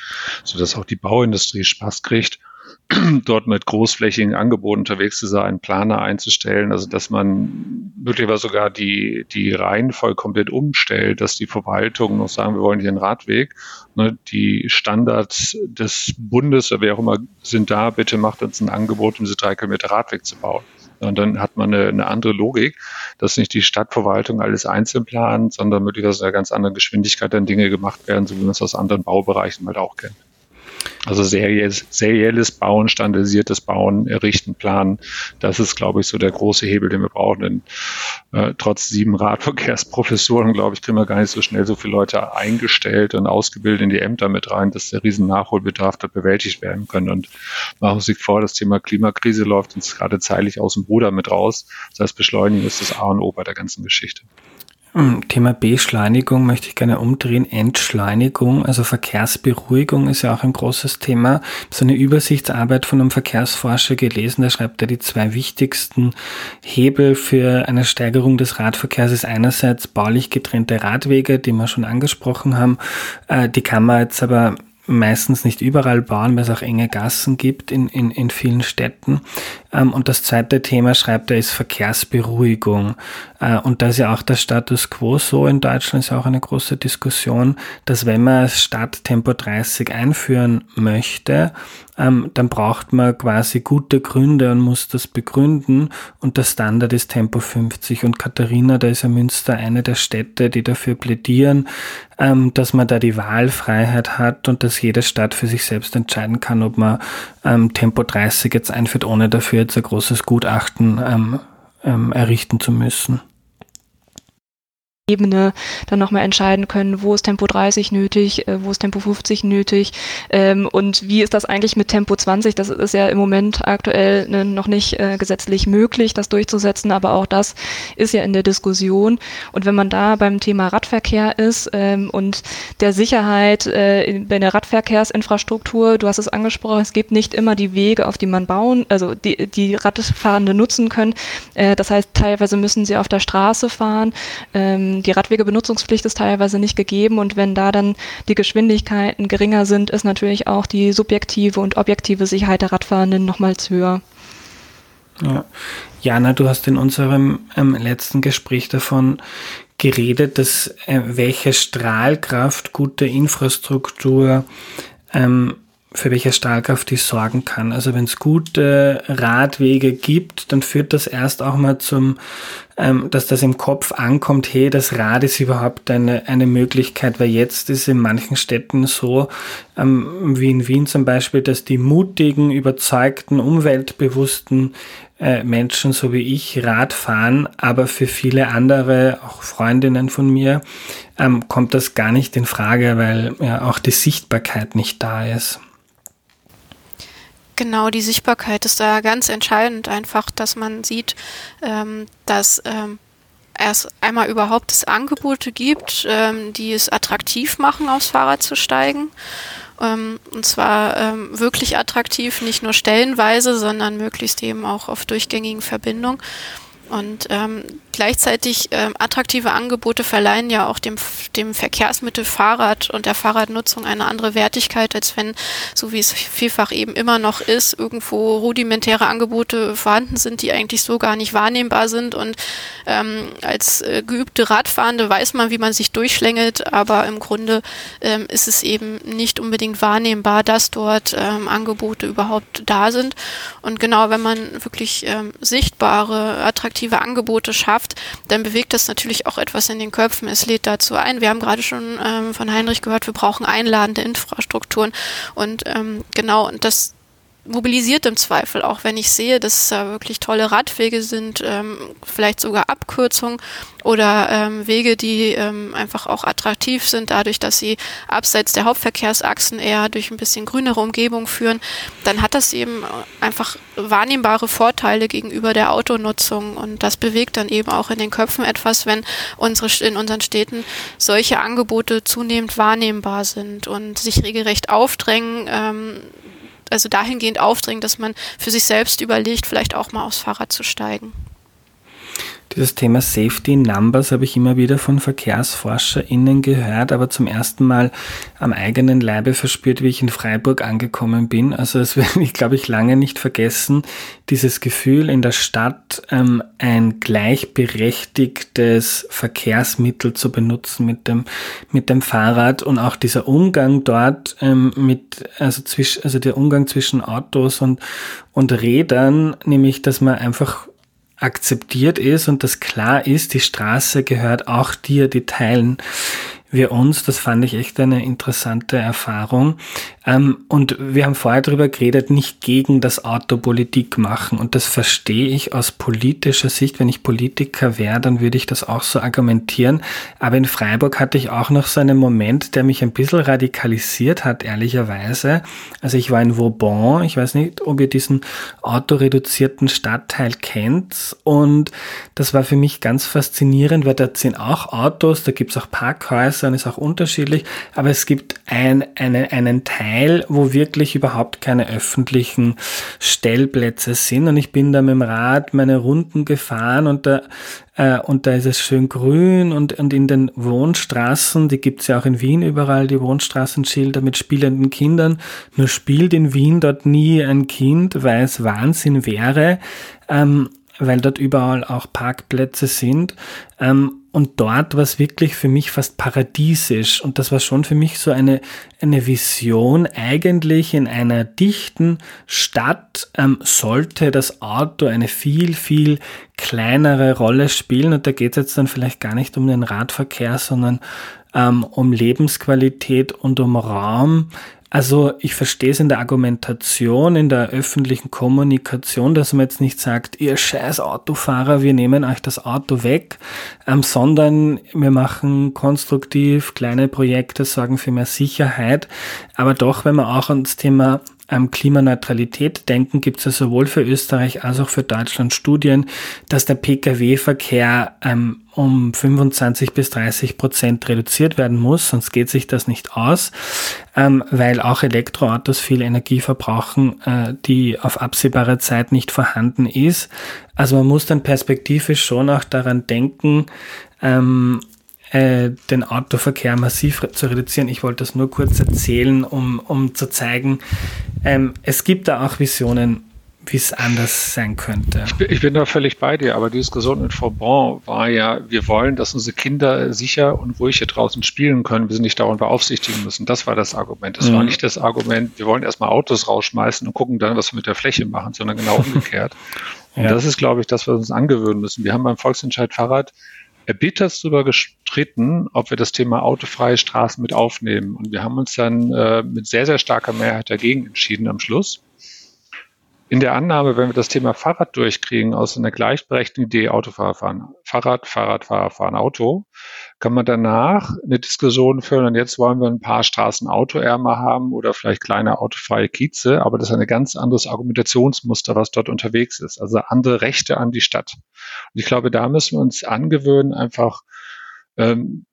sodass auch die Bauindustrie Spaß kriegt dort mit großflächigen Angeboten unterwegs zu sein, Planer einzustellen, also dass man möglicherweise sogar die, die Reihenfolge komplett umstellt, dass die Verwaltung noch sagen, wir wollen hier einen Radweg. Ne, die Standards des Bundes oder wer auch immer sind da, bitte macht uns ein Angebot, um diese drei Kilometer Radweg zu bauen. Und dann hat man eine, eine andere Logik, dass nicht die Stadtverwaltung alles einzeln plant, sondern möglicherweise in einer ganz anderen Geschwindigkeit dann Dinge gemacht werden, so wie man es aus anderen Baubereichen halt auch kennt. Also serielles, serielles Bauen, standardisiertes Bauen, errichten, planen, das ist, glaube ich, so der große Hebel, den wir brauchen. Denn äh, trotz sieben Radverkehrsprofessuren, glaube ich, kriegen wir gar nicht so schnell so viele Leute eingestellt und ausgebildet in die Ämter mit rein, dass der riesen Nachholbedarf dort bewältigt werden kann. Und machen Sie sich vor, das Thema Klimakrise läuft uns gerade zeitlich aus dem Ruder mit raus. Das heißt, Beschleunigen ist das A und O bei der ganzen Geschichte. Hm, Thema Beschleunigung möchte ich gerne umdrehen. Entschleunigung, also Verkehrsberuhigung ist ja auch ein großes Thema. So eine Übersichtsarbeit von einem Verkehrsforscher gelesen, da schreibt er, die zwei wichtigsten Hebel für eine Steigerung des Radverkehrs ist einerseits baulich getrennte Radwege, die wir schon angesprochen haben. Äh, die kann man jetzt aber meistens nicht überall bauen, weil es auch enge Gassen gibt in, in, in vielen Städten. Ähm, und das zweite Thema, schreibt er, ist Verkehrsberuhigung. Äh, und da ist ja auch der Status quo so in Deutschland, ist ja auch eine große Diskussion, dass wenn man Stadt Tempo 30 einführen möchte, ähm, dann braucht man quasi gute Gründe und muss das begründen. Und der Standard ist Tempo 50. Und Katharina, da ist ja Münster eine der Städte, die dafür plädieren, ähm, dass man da die Wahlfreiheit hat und dass jede Stadt für sich selbst entscheiden kann, ob man ähm, Tempo 30 jetzt einführt, ohne dafür jetzt ein großes Gutachten ähm, ähm, errichten zu müssen. Ebene dann nochmal entscheiden können, wo ist Tempo 30 nötig, äh, wo ist Tempo 50 nötig ähm, und wie ist das eigentlich mit Tempo 20? Das ist ja im Moment aktuell ne, noch nicht äh, gesetzlich möglich, das durchzusetzen, aber auch das ist ja in der Diskussion. Und wenn man da beim Thema Radverkehr ist ähm, und der Sicherheit äh, in, bei der Radverkehrsinfrastruktur, du hast es angesprochen, es gibt nicht immer die Wege, auf die man bauen, also die, die Radfahrende nutzen können. Äh, das heißt, teilweise müssen sie auf der Straße fahren. Ähm, die Radwegebenutzungspflicht ist teilweise nicht gegeben und wenn da dann die Geschwindigkeiten geringer sind, ist natürlich auch die subjektive und objektive Sicherheit der Radfahrenden nochmals höher. Ja. Jana, du hast in unserem ähm, letzten Gespräch davon geredet, dass äh, welche Strahlkraft gute Infrastruktur ähm, für welche Stahlkraft die sorgen kann. Also wenn es gute Radwege gibt, dann führt das erst auch mal zum, ähm, dass das im Kopf ankommt, hey, das Rad ist überhaupt eine, eine Möglichkeit, weil jetzt ist in manchen Städten so, ähm, wie in Wien zum Beispiel, dass die mutigen, überzeugten, umweltbewussten äh, Menschen, so wie ich, Rad fahren, aber für viele andere, auch Freundinnen von mir, ähm, kommt das gar nicht in Frage, weil ja auch die Sichtbarkeit nicht da ist. Genau, die Sichtbarkeit ist da ganz entscheidend, einfach, dass man sieht, ähm, dass ähm, erst einmal überhaupt es Angebote gibt, ähm, die es attraktiv machen, aufs Fahrrad zu steigen. Ähm, und zwar ähm, wirklich attraktiv, nicht nur stellenweise, sondern möglichst eben auch auf durchgängigen Verbindungen. Und ähm, gleichzeitig ähm, attraktive Angebote verleihen ja auch dem, dem Verkehrsmittel Fahrrad und der Fahrradnutzung eine andere Wertigkeit, als wenn, so wie es vielfach eben immer noch ist, irgendwo rudimentäre Angebote vorhanden sind, die eigentlich so gar nicht wahrnehmbar sind. Und ähm, als äh, geübte Radfahrende weiß man, wie man sich durchschlängelt, aber im Grunde ähm, ist es eben nicht unbedingt wahrnehmbar, dass dort ähm, Angebote überhaupt da sind. Und genau, wenn man wirklich ähm, sichtbare, attraktive attraktive Angebote schafft, dann bewegt das natürlich auch etwas in den Köpfen. Es lädt dazu ein. Wir haben gerade schon ähm, von Heinrich gehört, wir brauchen einladende Infrastrukturen. Und ähm, genau, und das mobilisiert im Zweifel, auch wenn ich sehe, dass da wirklich tolle Radwege sind, ähm, vielleicht sogar Abkürzungen oder ähm, Wege, die ähm, einfach auch attraktiv sind, dadurch, dass sie abseits der Hauptverkehrsachsen eher durch ein bisschen grünere Umgebung führen, dann hat das eben einfach wahrnehmbare Vorteile gegenüber der Autonutzung. Und das bewegt dann eben auch in den Köpfen etwas, wenn unsere in unseren Städten solche Angebote zunehmend wahrnehmbar sind und sich regelrecht aufdrängen, ähm, also dahingehend aufdringen, dass man für sich selbst überlegt, vielleicht auch mal aufs Fahrrad zu steigen. Dieses Thema Safety Numbers habe ich immer wieder von VerkehrsforscherInnen gehört, aber zum ersten Mal am eigenen Leibe verspürt, wie ich in Freiburg angekommen bin. Also es werde ich, glaube ich, lange nicht vergessen, dieses Gefühl in der Stadt ähm, ein gleichberechtigtes Verkehrsmittel zu benutzen mit dem, mit dem Fahrrad und auch dieser Umgang dort ähm, mit, also zwischen, also der Umgang zwischen Autos und, und Rädern, nämlich, dass man einfach akzeptiert ist und das klar ist, die Straße gehört auch dir, die teilen wir uns. Das fand ich echt eine interessante Erfahrung. Ähm, und wir haben vorher darüber geredet, nicht gegen das Auto Politik machen. Und das verstehe ich aus politischer Sicht. Wenn ich Politiker wäre, dann würde ich das auch so argumentieren. Aber in Freiburg hatte ich auch noch so einen Moment, der mich ein bisschen radikalisiert hat, ehrlicherweise. Also ich war in Vauban. Ich weiß nicht, ob ihr diesen autoreduzierten Stadtteil kennt. Und das war für mich ganz faszinierend, weil da sind auch Autos, da gibt es auch Parkhäuser und ist auch unterschiedlich. Aber es gibt ein, eine, einen Teil, Teil, wo wirklich überhaupt keine öffentlichen Stellplätze sind. Und ich bin da mit dem Rad meine Runden gefahren und da, äh, und da ist es schön grün und, und in den Wohnstraßen, die gibt's ja auch in Wien überall, die Wohnstraßenschilder mit spielenden Kindern. Nur spielt in Wien dort nie ein Kind, weil es Wahnsinn wäre. Ähm, weil dort überall auch Parkplätze sind. Ähm, und dort war es wirklich für mich fast paradiesisch. Und das war schon für mich so eine, eine Vision. Eigentlich in einer dichten Stadt ähm, sollte das Auto eine viel, viel kleinere Rolle spielen. Und da geht es jetzt dann vielleicht gar nicht um den Radverkehr, sondern ähm, um Lebensqualität und um Raum. Also ich verstehe es in der Argumentation, in der öffentlichen Kommunikation, dass man jetzt nicht sagt, ihr scheiß Autofahrer, wir nehmen euch das Auto weg, ähm, sondern wir machen konstruktiv kleine Projekte, sorgen für mehr Sicherheit. Aber doch, wenn man auch ans Thema ähm, Klimaneutralität denken, gibt es ja sowohl für Österreich als auch für Deutschland Studien, dass der Pkw-Verkehr ähm, um 25 bis 30 Prozent reduziert werden muss, sonst geht sich das nicht aus, ähm, weil auch Elektroautos viel Energie verbrauchen, äh, die auf absehbare Zeit nicht vorhanden ist. Also man muss dann perspektivisch schon auch daran denken, ähm, äh, den Autoverkehr massiv zu reduzieren. Ich wollte das nur kurz erzählen, um, um zu zeigen, ähm, es gibt da auch Visionen, wie es anders sein könnte. Ich bin, ich bin, da völlig bei dir, aber die Diskussion mit Vauban war ja, wir wollen, dass unsere Kinder sicher und ruhig hier draußen spielen können, wir sie nicht dauernd beaufsichtigen müssen. Das war das Argument. Das mhm. war nicht das Argument, wir wollen erstmal Autos rausschmeißen und gucken dann, was wir mit der Fläche machen, sondern genau umgekehrt. Und ja. das ist, glaube ich, das, was wir uns angewöhnen müssen. Wir haben beim Volksentscheid Fahrrad erbittert darüber gestritten, ob wir das Thema autofreie Straßen mit aufnehmen. Und wir haben uns dann äh, mit sehr, sehr starker Mehrheit dagegen entschieden am Schluss. In der Annahme, wenn wir das Thema Fahrrad durchkriegen, aus einer gleichberechtigten Idee Autofahrer fahren, Fahrrad, Fahrradfahrer fahren Auto, kann man danach eine Diskussion führen? Und jetzt wollen wir ein paar Straßen autoärmer haben oder vielleicht kleine autofreie Kieze, aber das ist ein ganz anderes Argumentationsmuster, was dort unterwegs ist, also andere Rechte an die Stadt. Und ich glaube, da müssen wir uns angewöhnen, einfach ähm,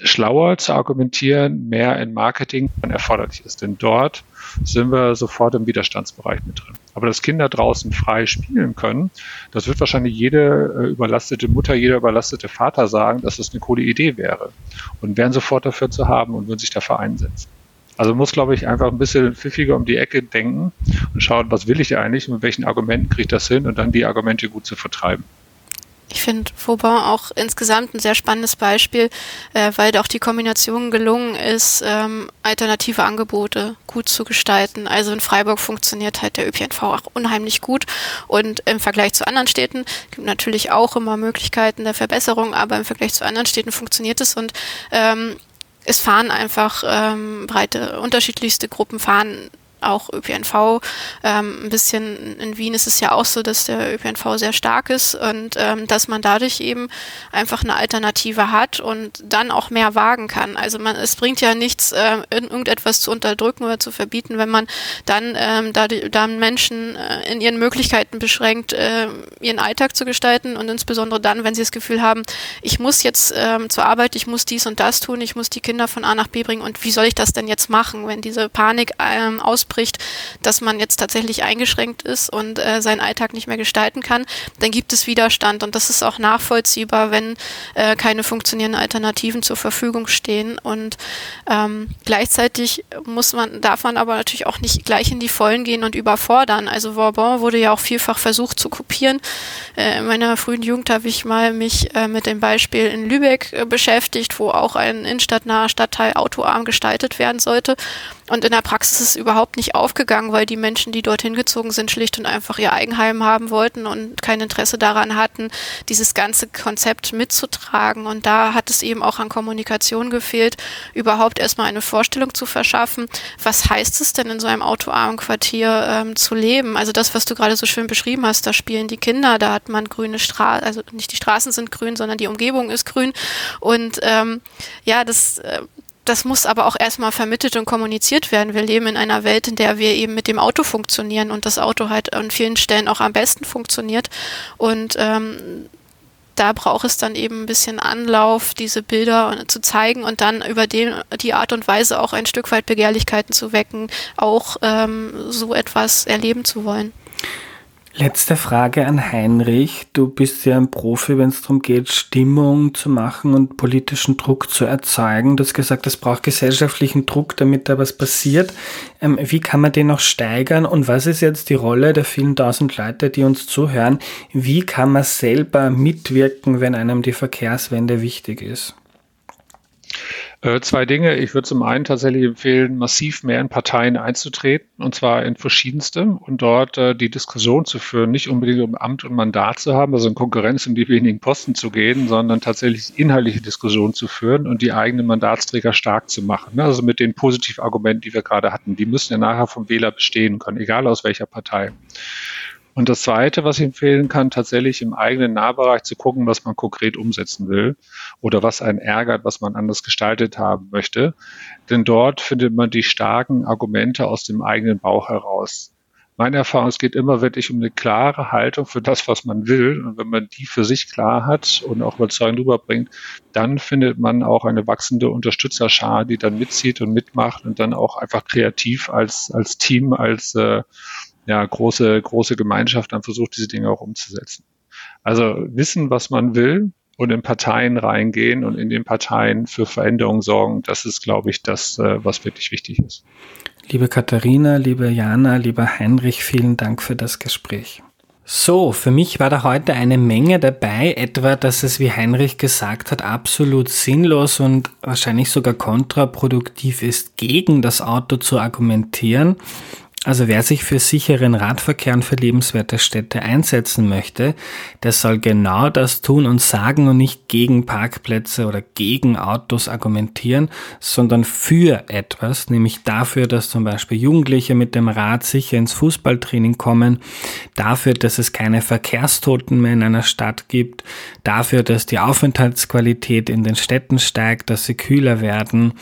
schlauer zu argumentieren, mehr in Marketing erforderlich ist. Denn dort sind wir sofort im Widerstandsbereich mit drin. Aber dass Kinder draußen frei spielen können, das wird wahrscheinlich jede äh, überlastete Mutter, jeder überlastete Vater sagen, dass das eine coole Idee wäre. Und wären sofort dafür zu haben und würden sich dafür einsetzen. Also muss, glaube ich, einfach ein bisschen pfiffiger um die Ecke denken und schauen, was will ich eigentlich und mit welchen Argumenten kriege ich das hin und dann die Argumente gut zu vertreiben. Ich finde Vauban auch insgesamt ein sehr spannendes Beispiel, äh, weil da auch die Kombination gelungen ist, ähm, alternative Angebote gut zu gestalten. Also in Freiburg funktioniert halt der ÖPNV auch unheimlich gut und im Vergleich zu anderen Städten gibt natürlich auch immer Möglichkeiten der Verbesserung, aber im Vergleich zu anderen Städten funktioniert es und ähm, es fahren einfach ähm, breite, unterschiedlichste Gruppen fahren auch ÖPNV. Ähm, ein bisschen in Wien ist es ja auch so, dass der ÖPNV sehr stark ist und ähm, dass man dadurch eben einfach eine Alternative hat und dann auch mehr wagen kann. Also man, es bringt ja nichts, äh, irgendetwas zu unterdrücken oder zu verbieten, wenn man dann, ähm, da dann Menschen äh, in ihren Möglichkeiten beschränkt, äh, ihren Alltag zu gestalten und insbesondere dann, wenn sie das Gefühl haben, ich muss jetzt ähm, zur Arbeit, ich muss dies und das tun, ich muss die Kinder von A nach B bringen und wie soll ich das denn jetzt machen, wenn diese Panik ähm, ausbricht? Ausbricht, dass man jetzt tatsächlich eingeschränkt ist und äh, seinen Alltag nicht mehr gestalten kann, dann gibt es Widerstand. Und das ist auch nachvollziehbar, wenn äh, keine funktionierenden Alternativen zur Verfügung stehen. Und ähm, gleichzeitig muss man, darf man aber natürlich auch nicht gleich in die Vollen gehen und überfordern. Also Vauban wurde ja auch vielfach versucht zu kopieren. Äh, in meiner frühen Jugend habe ich mal mich äh, mit dem Beispiel in Lübeck äh, beschäftigt, wo auch ein innenstadtnaher Stadtteil autoarm gestaltet werden sollte. Und in der Praxis ist es überhaupt nicht aufgegangen, weil die Menschen, die dorthin gezogen sind, schlicht und einfach ihr Eigenheim haben wollten und kein Interesse daran hatten, dieses ganze Konzept mitzutragen. Und da hat es eben auch an Kommunikation gefehlt, überhaupt erstmal eine Vorstellung zu verschaffen, was heißt es denn in so einem autoarmen Quartier ähm, zu leben? Also das, was du gerade so schön beschrieben hast, da spielen die Kinder, da hat man grüne Straßen, also nicht die Straßen sind grün, sondern die Umgebung ist grün. Und ähm, ja, das äh, das muss aber auch erstmal vermittelt und kommuniziert werden. Wir leben in einer Welt, in der wir eben mit dem Auto funktionieren und das Auto halt an vielen Stellen auch am besten funktioniert. Und ähm, da braucht es dann eben ein bisschen Anlauf, diese Bilder zu zeigen und dann über den, die Art und Weise auch ein Stück weit Begehrlichkeiten zu wecken, auch ähm, so etwas erleben zu wollen. Letzte Frage an Heinrich. Du bist ja ein Profi, wenn es darum geht, Stimmung zu machen und politischen Druck zu erzeugen. Du hast gesagt, es braucht gesellschaftlichen Druck, damit da was passiert. Ähm, wie kann man den noch steigern und was ist jetzt die Rolle der vielen tausend Leute, die uns zuhören? Wie kann man selber mitwirken, wenn einem die Verkehrswende wichtig ist? Äh, zwei Dinge. Ich würde zum einen tatsächlich empfehlen, massiv mehr in Parteien einzutreten, und zwar in verschiedenste, und dort äh, die Diskussion zu führen, nicht unbedingt um Amt und Mandat zu haben, also in Konkurrenz um die wenigen Posten zu gehen, sondern tatsächlich inhaltliche Diskussionen zu führen und die eigenen Mandatsträger stark zu machen. Ne? Also mit den Positivargumenten, die wir gerade hatten, die müssen ja nachher vom Wähler bestehen können, egal aus welcher Partei. Und das Zweite, was ich empfehlen kann, tatsächlich im eigenen Nahbereich zu gucken, was man konkret umsetzen will oder was einen ärgert, was man anders gestaltet haben möchte. Denn dort findet man die starken Argumente aus dem eigenen Bauch heraus. Meine Erfahrung, es geht immer wirklich um eine klare Haltung für das, was man will. Und wenn man die für sich klar hat und auch überzeugend rüberbringt, dann findet man auch eine wachsende Unterstützerschar, die dann mitzieht und mitmacht und dann auch einfach kreativ als, als Team, als äh, ja, große, große Gemeinschaft dann versucht, diese Dinge auch umzusetzen. Also wissen, was man will und in Parteien reingehen und in den Parteien für Veränderungen sorgen, das ist, glaube ich, das, äh, was wirklich wichtig ist. Liebe Katharina, liebe Jana, lieber Heinrich, vielen Dank für das Gespräch. So, für mich war da heute eine Menge dabei, etwa, dass es, wie Heinrich gesagt hat, absolut sinnlos und wahrscheinlich sogar kontraproduktiv ist, gegen das Auto zu argumentieren. Also wer sich für sicheren Radverkehr und für lebenswerte Städte einsetzen möchte, der soll genau das tun und sagen und nicht gegen Parkplätze oder gegen Autos argumentieren, sondern für etwas, nämlich dafür, dass zum Beispiel Jugendliche mit dem Rad sicher ins Fußballtraining kommen, dafür, dass es keine Verkehrstoten mehr in einer Stadt gibt, dafür, dass die Aufenthaltsqualität in den Städten steigt, dass sie kühler werden,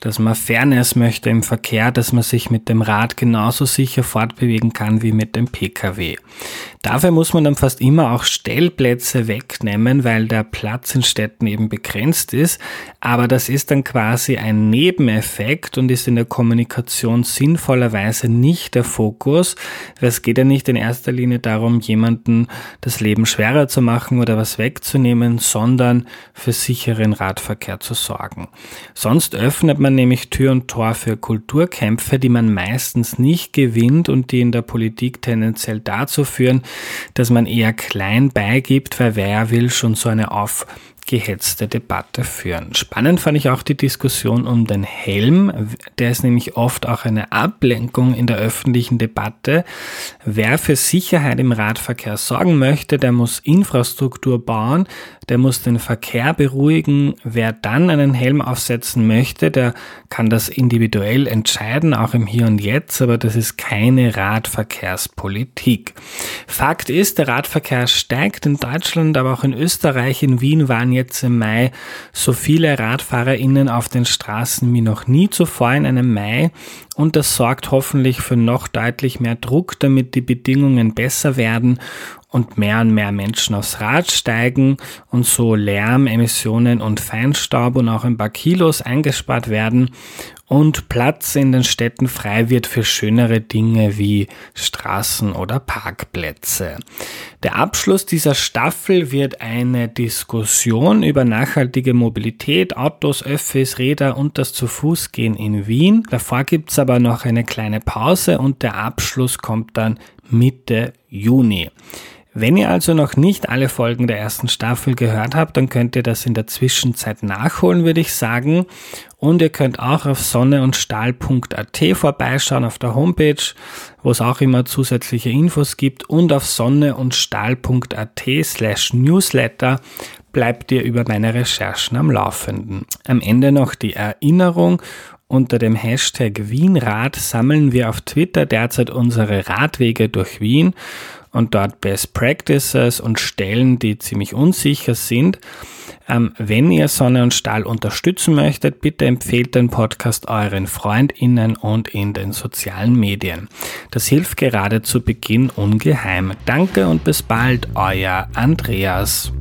dass man Fairness möchte im Verkehr, dass man sich mit dem Rad genauso sicher fortbewegen kann wie mit dem Pkw. Dafür muss man dann fast immer auch Stellplätze wegnehmen, weil der Platz in Städten eben begrenzt ist. Aber das ist dann quasi ein Nebeneffekt und ist in der Kommunikation sinnvollerweise nicht der Fokus. Es geht ja nicht in erster Linie darum, jemanden das Leben schwerer zu machen oder was wegzunehmen, sondern für sicheren Radverkehr zu sorgen. Sonst öffnet man man nämlich Tür und Tor für Kulturkämpfe, die man meistens nicht gewinnt und die in der Politik tendenziell dazu führen, dass man eher klein beigibt, weil wer will schon so eine auf gehetzte Debatte führen. Spannend fand ich auch die Diskussion um den Helm. Der ist nämlich oft auch eine Ablenkung in der öffentlichen Debatte. Wer für Sicherheit im Radverkehr sorgen möchte, der muss Infrastruktur bauen, der muss den Verkehr beruhigen. Wer dann einen Helm aufsetzen möchte, der kann das individuell entscheiden, auch im Hier und Jetzt, aber das ist keine Radverkehrspolitik. Fakt ist, der Radverkehr steigt in Deutschland, aber auch in Österreich, in Wien waren jetzt im Mai so viele RadfahrerInnen auf den Straßen wie noch nie zuvor in einem Mai. Und das sorgt hoffentlich für noch deutlich mehr Druck, damit die Bedingungen besser werden und mehr und mehr Menschen aufs Rad steigen und so Lärm, Emissionen und Feinstaub und auch ein paar Kilos eingespart werden und Platz in den Städten frei wird für schönere Dinge wie Straßen oder Parkplätze. Der Abschluss dieser Staffel wird eine Diskussion über nachhaltige Mobilität, Autos, Öffis, Räder und das Zu-Fuß-Gehen in Wien. Davor gibt's aber noch eine kleine Pause und der Abschluss kommt dann Mitte Juni. Wenn ihr also noch nicht alle Folgen der ersten Staffel gehört habt, dann könnt ihr das in der Zwischenzeit nachholen, würde ich sagen. Und ihr könnt auch auf sonneundstahl.at vorbeischauen auf der Homepage, wo es auch immer zusätzliche Infos gibt. Und auf sonneundstahl.at slash newsletter bleibt ihr über meine Recherchen am Laufenden. Am Ende noch die Erinnerung. Unter dem Hashtag Wienrad sammeln wir auf Twitter derzeit unsere Radwege durch Wien und dort Best Practices und Stellen, die ziemlich unsicher sind. Ähm, wenn ihr Sonne und Stahl unterstützen möchtet, bitte empfehlt den Podcast euren FreundInnen und in den sozialen Medien. Das hilft gerade zu Beginn ungeheim. Danke und bis bald, euer Andreas.